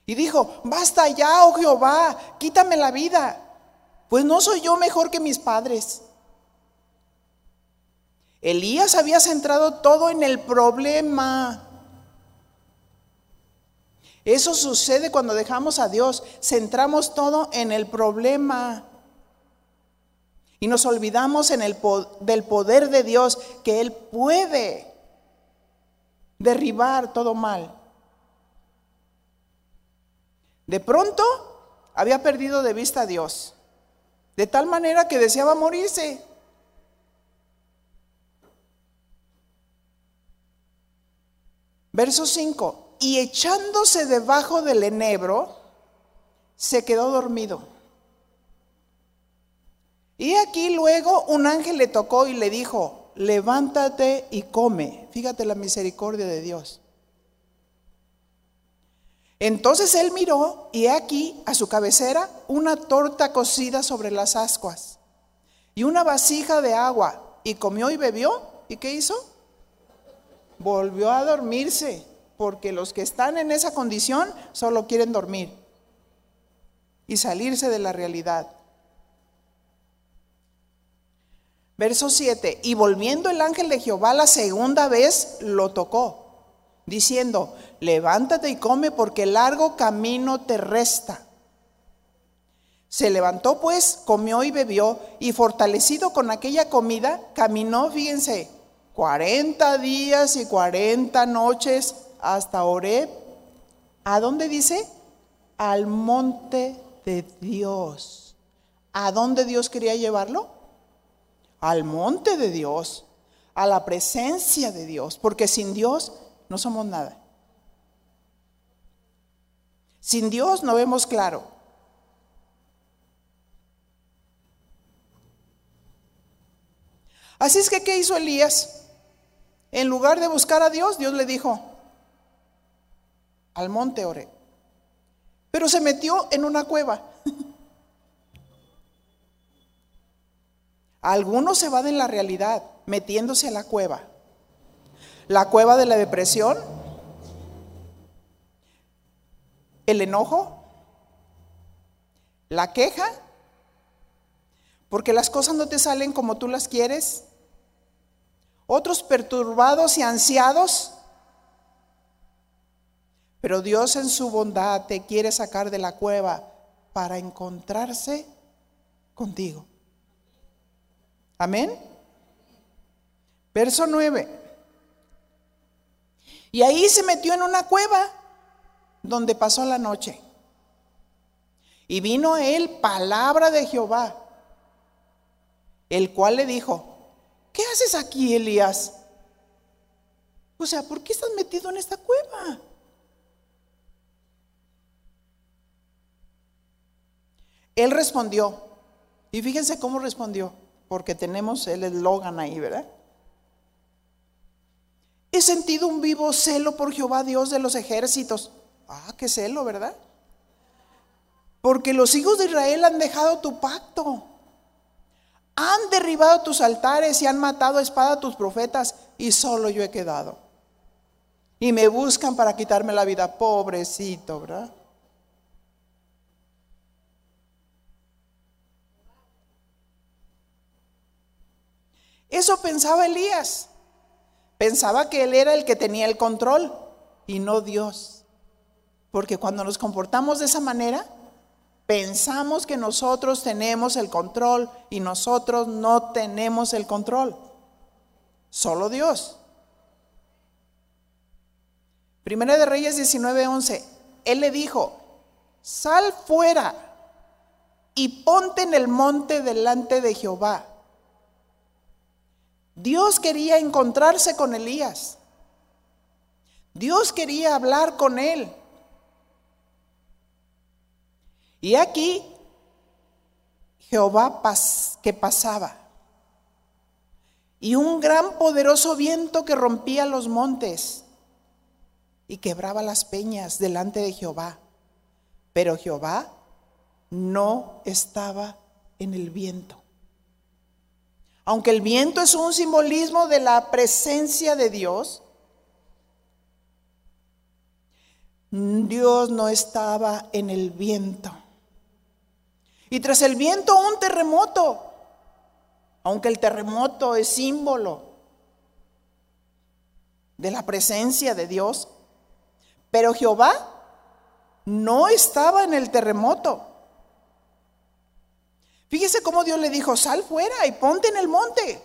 Y dijo, basta ya, oh Jehová, quítame la vida, pues no soy yo mejor que mis padres. Elías había centrado todo en el problema. Eso sucede cuando dejamos a Dios, centramos todo en el problema. Y nos olvidamos del poder de Dios, que Él puede derribar todo mal. De pronto había perdido de vista a Dios, de tal manera que deseaba morirse. Verso 5, y echándose debajo del enebro, se quedó dormido. Y aquí luego un ángel le tocó y le dijo, levántate y come. Fíjate la misericordia de Dios. Entonces él miró y he aquí a su cabecera una torta cocida sobre las ascuas y una vasija de agua y comió y bebió. ¿Y qué hizo? Volvió a dormirse porque los que están en esa condición solo quieren dormir y salirse de la realidad. Verso 7, y volviendo el ángel de Jehová la segunda vez lo tocó, diciendo, levántate y come porque largo camino te resta. Se levantó pues, comió y bebió, y fortalecido con aquella comida, caminó, fíjense, 40 días y 40 noches hasta Oreb. ¿A dónde dice? Al monte de Dios. ¿A dónde Dios quería llevarlo? Al monte de Dios, a la presencia de Dios, porque sin Dios no somos nada. Sin Dios no vemos claro. Así es que, ¿qué hizo Elías? En lugar de buscar a Dios, Dios le dijo, al monte oré. Pero se metió en una cueva. Algunos se van en la realidad, metiéndose a la cueva. La cueva de la depresión, el enojo, la queja, porque las cosas no te salen como tú las quieres, otros perturbados y ansiados. Pero Dios en su bondad te quiere sacar de la cueva para encontrarse contigo. Amén. Verso 9. Y ahí se metió en una cueva donde pasó la noche. Y vino a él palabra de Jehová, el cual le dijo, ¿qué haces aquí, Elías? O sea, ¿por qué estás metido en esta cueva? Él respondió, y fíjense cómo respondió, porque tenemos el eslogan ahí, ¿verdad? He sentido un vivo celo por Jehová, Dios de los ejércitos. Ah, qué celo, ¿verdad? Porque los hijos de Israel han dejado tu pacto han derribado tus altares y han matado a espada a tus profetas y solo yo he quedado. Y me buscan para quitarme la vida, pobrecito, ¿verdad? Eso pensaba Elías. Pensaba que él era el que tenía el control y no Dios. Porque cuando nos comportamos de esa manera, Pensamos que nosotros tenemos el control y nosotros no tenemos el control. Solo Dios. Primera de Reyes 19:11. Él le dijo, sal fuera y ponte en el monte delante de Jehová. Dios quería encontrarse con Elías. Dios quería hablar con él. Y aquí Jehová que pasaba. Y un gran poderoso viento que rompía los montes y quebraba las peñas delante de Jehová. Pero Jehová no estaba en el viento. Aunque el viento es un simbolismo de la presencia de Dios, Dios no estaba en el viento. Y tras el viento un terremoto, aunque el terremoto es símbolo de la presencia de Dios, pero Jehová no estaba en el terremoto. Fíjese cómo Dios le dijo, sal fuera y ponte en el monte.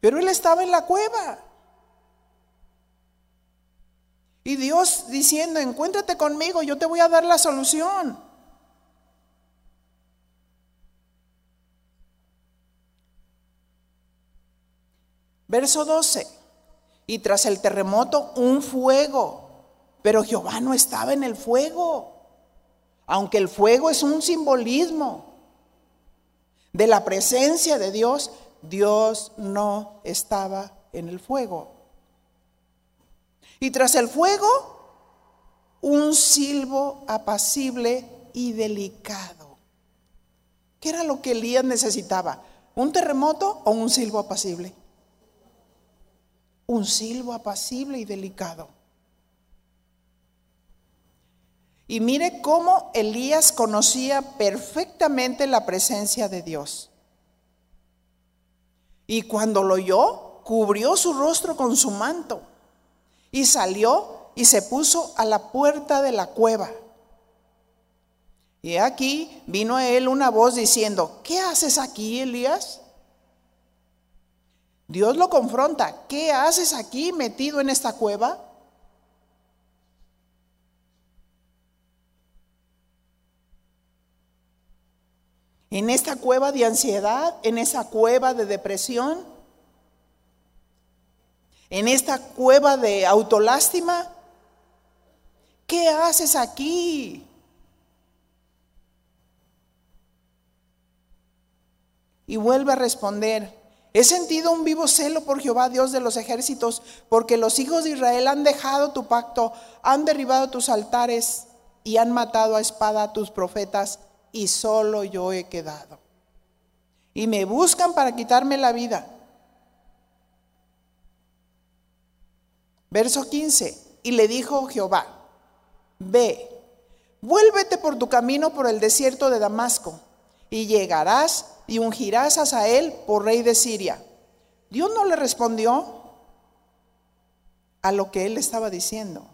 Pero él estaba en la cueva. Y Dios diciendo, encuéntrate conmigo, yo te voy a dar la solución. Verso 12. Y tras el terremoto un fuego, pero Jehová no estaba en el fuego, aunque el fuego es un simbolismo de la presencia de Dios, Dios no estaba en el fuego. Y tras el fuego, un silbo apacible y delicado. ¿Qué era lo que Elías necesitaba? ¿Un terremoto o un silbo apacible? Un silbo apacible y delicado. Y mire cómo Elías conocía perfectamente la presencia de Dios. Y cuando lo oyó, cubrió su rostro con su manto y salió y se puso a la puerta de la cueva. Y aquí vino a él una voz diciendo, ¿qué haces aquí, Elías? Dios lo confronta, ¿qué haces aquí metido en esta cueva? En esta cueva de ansiedad, en esa cueva de depresión, en esta cueva de autolástima, ¿qué haces aquí? Y vuelve a responder, he sentido un vivo celo por Jehová, Dios de los ejércitos, porque los hijos de Israel han dejado tu pacto, han derribado tus altares y han matado a espada a tus profetas, y solo yo he quedado. Y me buscan para quitarme la vida. Verso 15, y le dijo Jehová, ve, vuélvete por tu camino por el desierto de Damasco, y llegarás y ungirás a Sael por rey de Siria. Dios no le respondió a lo que él estaba diciendo,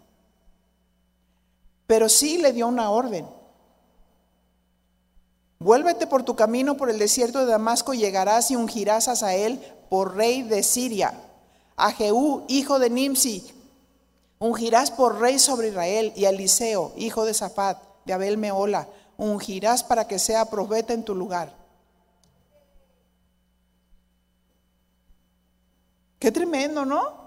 pero sí le dio una orden. Vuélvete por tu camino por el desierto de Damasco y llegarás y ungirás a Sael por rey de Siria. A Jehú, hijo de Nimsi, ungirás por rey sobre Israel y a Eliseo, hijo de Zafat, de Abel Meola, ungirás para que sea profeta en tu lugar. Qué tremendo, ¿no?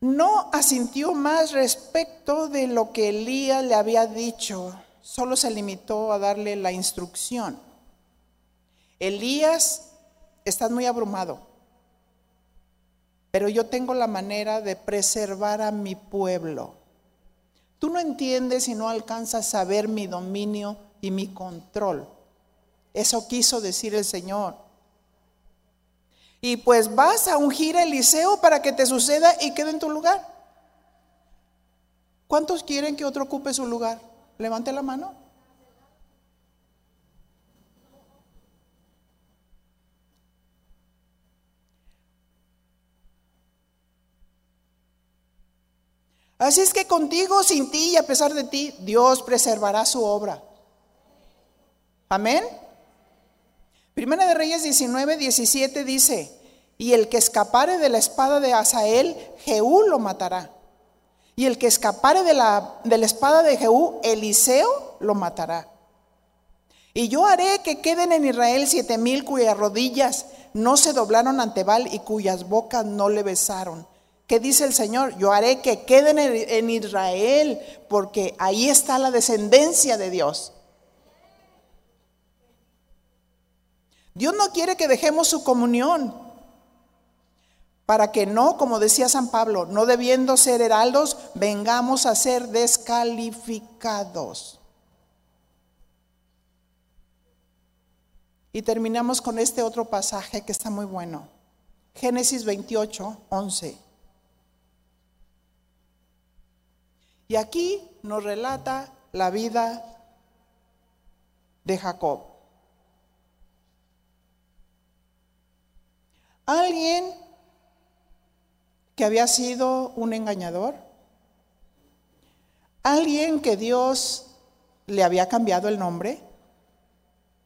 No asintió más respecto de lo que Elías le había dicho, solo se limitó a darle la instrucción. Elías, estás muy abrumado, pero yo tengo la manera de preservar a mi pueblo. Tú no entiendes y no alcanzas a ver mi dominio y mi control. Eso quiso decir el Señor. Y pues vas a ungir a Eliseo para que te suceda y quede en tu lugar. ¿Cuántos quieren que otro ocupe su lugar? Levante la mano. Así es que contigo, sin ti y a pesar de ti, Dios preservará su obra. Amén. Primera de Reyes 19, 17 dice, y el que escapare de la espada de Asael, Jehú lo matará. Y el que escapare de la, de la espada de Jehú, Eliseo lo matará. Y yo haré que queden en Israel siete mil cuyas rodillas no se doblaron ante Baal y cuyas bocas no le besaron. ¿Qué dice el Señor? Yo haré que queden en Israel, porque ahí está la descendencia de Dios. Dios no quiere que dejemos su comunión, para que no, como decía San Pablo, no debiendo ser heraldos, vengamos a ser descalificados. Y terminamos con este otro pasaje que está muy bueno. Génesis 28, 11. Y aquí nos relata la vida de Jacob. Alguien que había sido un engañador, alguien que Dios le había cambiado el nombre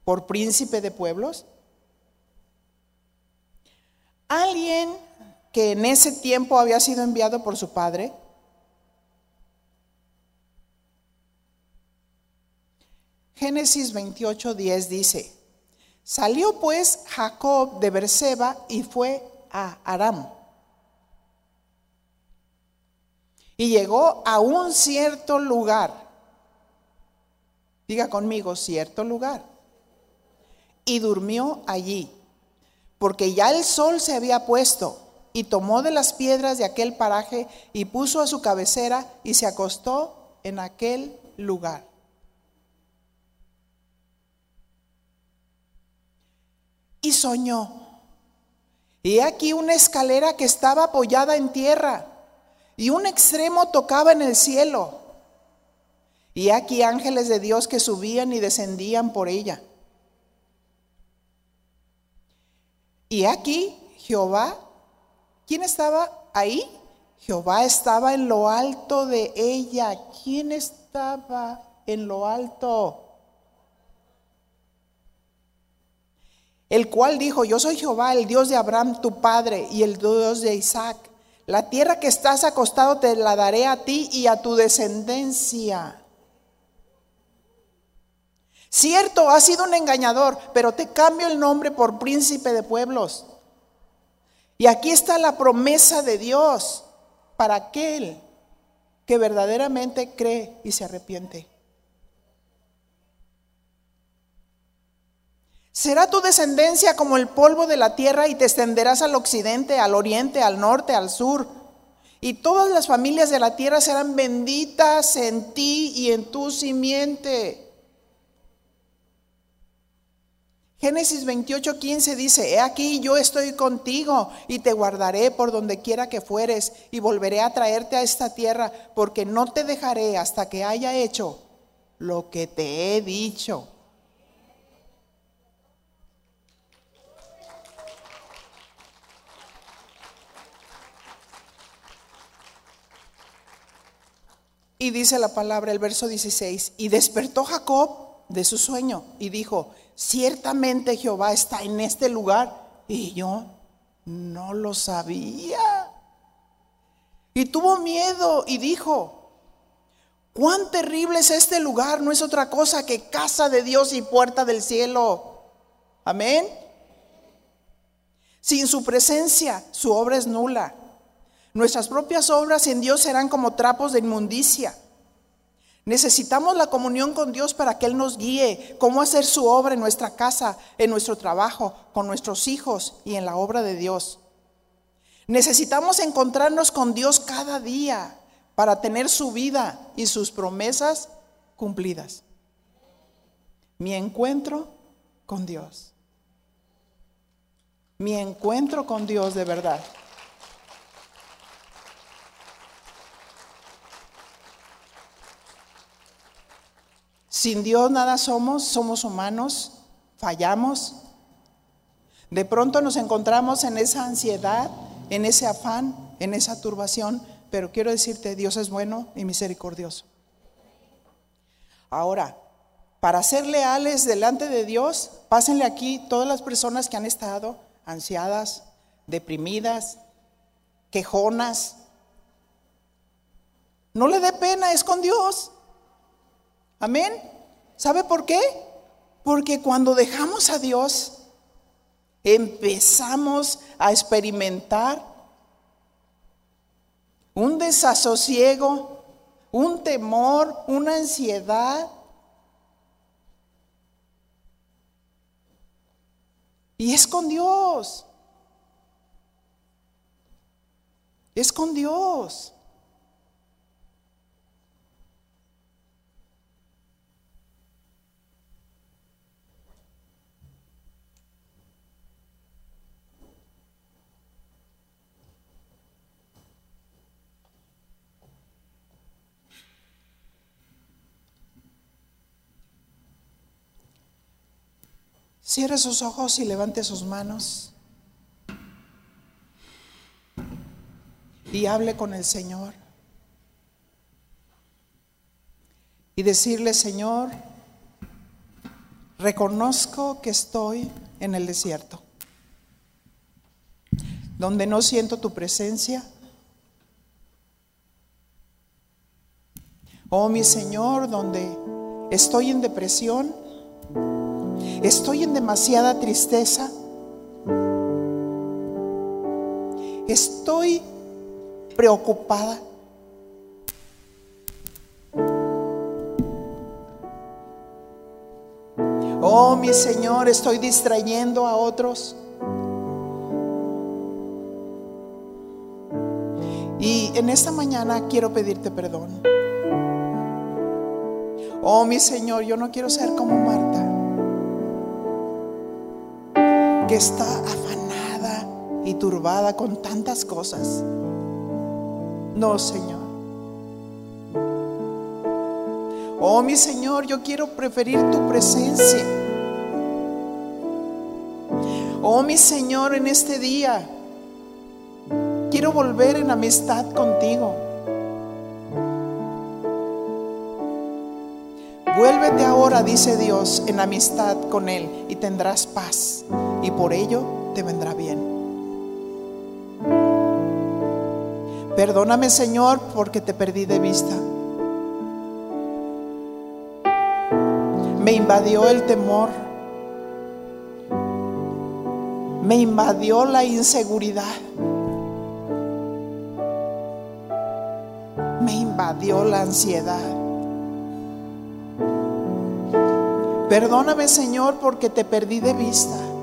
por príncipe de pueblos, alguien que en ese tiempo había sido enviado por su padre, Génesis 28, 10 dice, salió pues Jacob de Berseba y fue a Aram. Y llegó a un cierto lugar. Diga conmigo, cierto lugar. Y durmió allí, porque ya el sol se había puesto, y tomó de las piedras de aquel paraje y puso a su cabecera y se acostó en aquel lugar. Soñó. Y aquí una escalera que estaba apoyada en tierra y un extremo tocaba en el cielo. Y aquí ángeles de Dios que subían y descendían por ella. Y aquí Jehová, ¿quién estaba ahí? Jehová estaba en lo alto de ella. ¿Quién estaba en lo alto? El cual dijo, yo soy Jehová, el Dios de Abraham, tu padre, y el Dios de Isaac. La tierra que estás acostado te la daré a ti y a tu descendencia. Cierto, has sido un engañador, pero te cambio el nombre por príncipe de pueblos. Y aquí está la promesa de Dios para aquel que verdaderamente cree y se arrepiente. Será tu descendencia como el polvo de la tierra y te extenderás al occidente, al oriente, al norte, al sur. Y todas las familias de la tierra serán benditas en ti y en tu simiente. Génesis 28, 15 dice, he aquí yo estoy contigo y te guardaré por donde quiera que fueres y volveré a traerte a esta tierra porque no te dejaré hasta que haya hecho lo que te he dicho. Y dice la palabra, el verso 16, y despertó Jacob de su sueño y dijo, ciertamente Jehová está en este lugar y yo no lo sabía. Y tuvo miedo y dijo, cuán terrible es este lugar, no es otra cosa que casa de Dios y puerta del cielo. Amén. Sin su presencia, su obra es nula. Nuestras propias obras en Dios serán como trapos de inmundicia. Necesitamos la comunión con Dios para que Él nos guíe cómo hacer su obra en nuestra casa, en nuestro trabajo, con nuestros hijos y en la obra de Dios. Necesitamos encontrarnos con Dios cada día para tener su vida y sus promesas cumplidas. Mi encuentro con Dios. Mi encuentro con Dios de verdad. Sin Dios nada somos, somos humanos, fallamos. De pronto nos encontramos en esa ansiedad, en ese afán, en esa turbación, pero quiero decirte, Dios es bueno y misericordioso. Ahora, para ser leales delante de Dios, pásenle aquí todas las personas que han estado ansiadas, deprimidas, quejonas. No le dé pena, es con Dios. Amén. ¿Sabe por qué? Porque cuando dejamos a Dios, empezamos a experimentar un desasosiego, un temor, una ansiedad. Y es con Dios. Es con Dios. Cierre sus ojos y levante sus manos. Y hable con el Señor. Y decirle, Señor, reconozco que estoy en el desierto, donde no siento tu presencia. Oh mi Señor, donde estoy en depresión Estoy en demasiada tristeza. Estoy preocupada. Oh, mi Señor, estoy distrayendo a otros. Y en esta mañana quiero pedirte perdón. Oh, mi Señor, yo no quiero ser como Marta. Que está afanada y turbada con tantas cosas. No, Señor. Oh, mi Señor, yo quiero preferir tu presencia. Oh, mi Señor, en este día quiero volver en amistad contigo. Vuélvete ahora, dice Dios, en amistad con Él y tendrás paz y por ello te vendrá bien. Perdóname, Señor, porque te perdí de vista. Me invadió el temor. Me invadió la inseguridad. Me invadió la ansiedad. Perdóname, Señor, porque te perdí de vista.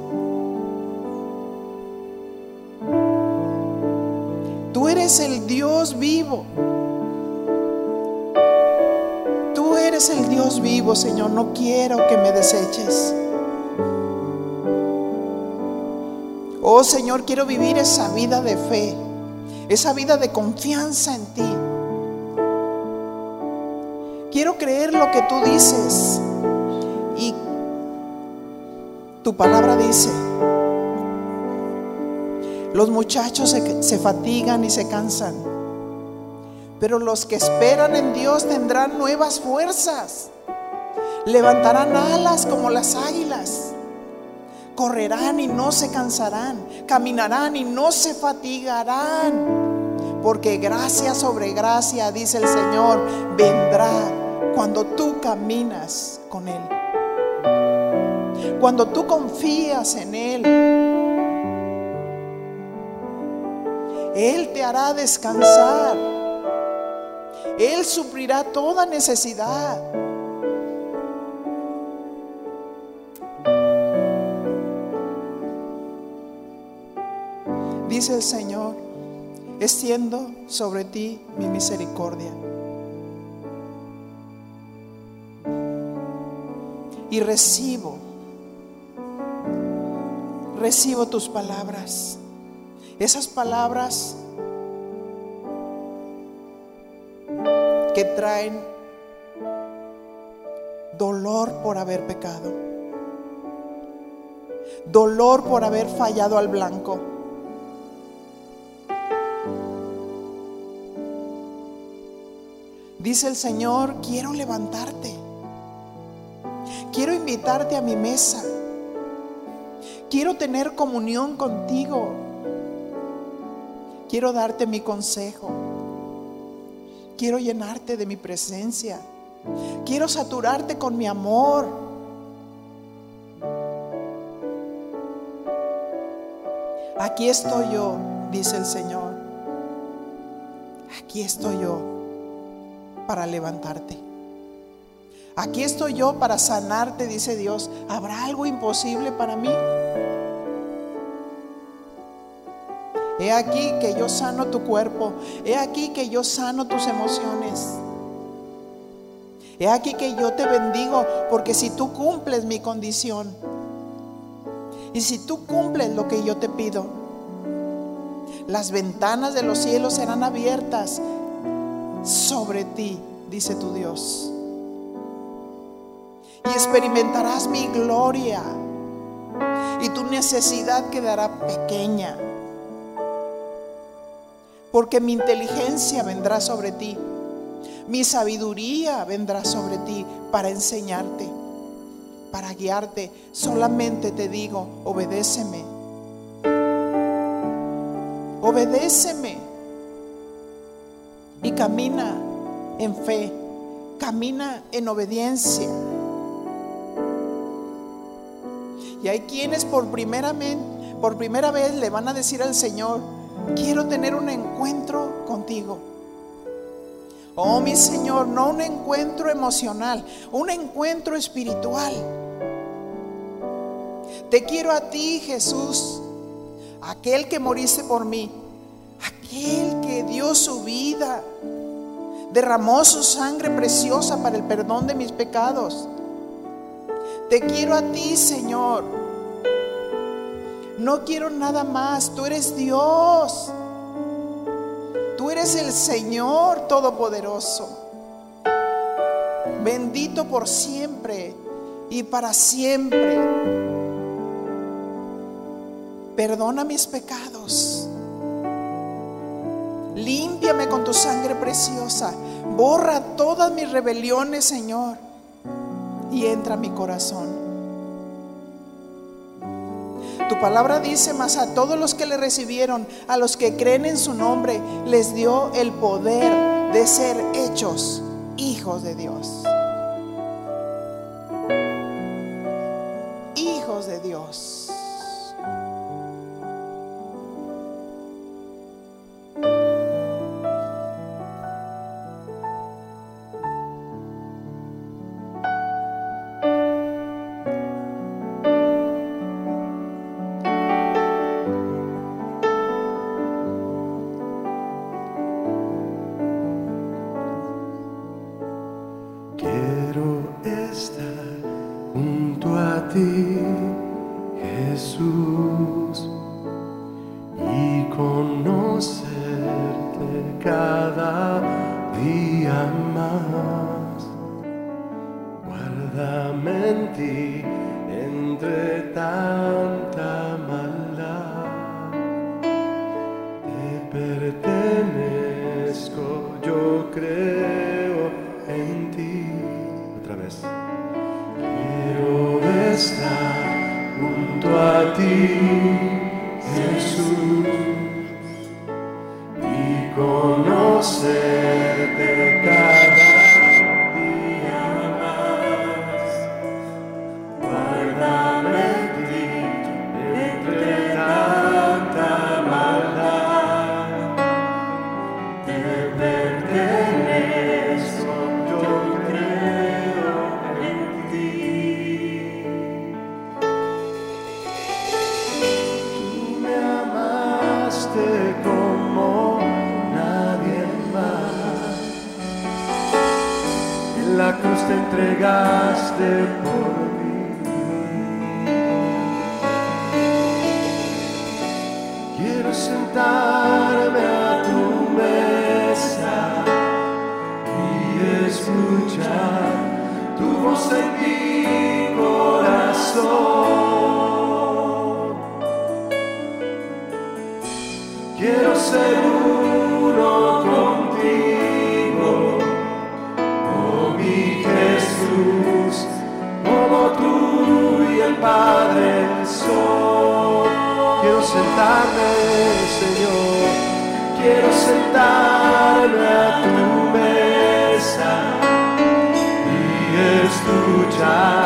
El Dios vivo. Tú eres el Dios vivo, Señor. No quiero que me deseches. Oh Señor, quiero vivir esa vida de fe, esa vida de confianza en ti. Quiero creer lo que tú dices. Y tu palabra dice, los muchachos se, se, fatigan y se cansan, pero los que esperan en Dios tendrán nuevas fuerzas, levantarán alas como las águilas, correrán y no se cansarán, caminarán y no se fatigarán, porque gracia sobre gracia, dice el Señor, vendrá cuando tú caminas con Él. Cuando tú confías en Él, Él te hará descansar. Él suplirá toda necesidad. Dice el Señor, extiendo sobre ti mi misericordia. Y recibo recibo tus palabras. Esas palabras que traen dolor por haber pecado, dolor por haber fallado al blanco. Dice el Señor, quiero levantarte, quiero invitarte a mi mesa. Quiero tener comunión contigo. Quiero darte mi consejo. Quiero llenarte de mi presencia. Quiero saturarte con mi amor. Aquí estoy yo, dice el Señor. Aquí estoy yo para levantarte. Aquí estoy yo para sanarte, dice Dios. ¿Habrá algo imposible para mí? He aquí que yo sano tu cuerpo. He aquí que yo sano tus emociones. He aquí que yo te bendigo porque si tú cumples mi condición y si tú cumples lo que yo te pido, las ventanas de los cielos serán abiertas sobre ti, dice tu Dios. Y experimentarás mi gloria y tu necesidad quedará pequeña porque mi inteligencia vendrá sobre ti, mi sabiduría vendrá sobre ti para enseñarte, para guiarte. Solamente te digo, obedéceme. Obedéceme y camina en fe, camina en obediencia. Y hay quienes por primera, por primera vez le van a decir al Señor, quiero tener un encuentro contigo. Oh, mi Señor, no un encuentro emocional, un encuentro espiritual. Te quiero a ti, Jesús, aquel que moriste por mí, aquel que dio su vida, derramó su sangre preciosa para el perdón de mis pecados. Te quiero a ti, Señor No quiero nada más. Tú eres Dios. Tú eres el Señor Todopoderoso. Bendito por siempre y para siempre. Perdona mis pecados. Límpiame con tu sangre preciosa. Borra todas mis rebeliones, Señor. Y entra a mi corazón. Tu palabra dice más a todos los que le recibieron, a los que creen en su nombre, les dio el poder de ser hechos hijos de Dios. Hijos de Dios. entregaste por mí. Quiero sentarme a tu mesa y escuchar tu voz en mi corazón. Quiero ser uno sentarme a tu mesa y escuchar.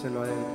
Díselo a él.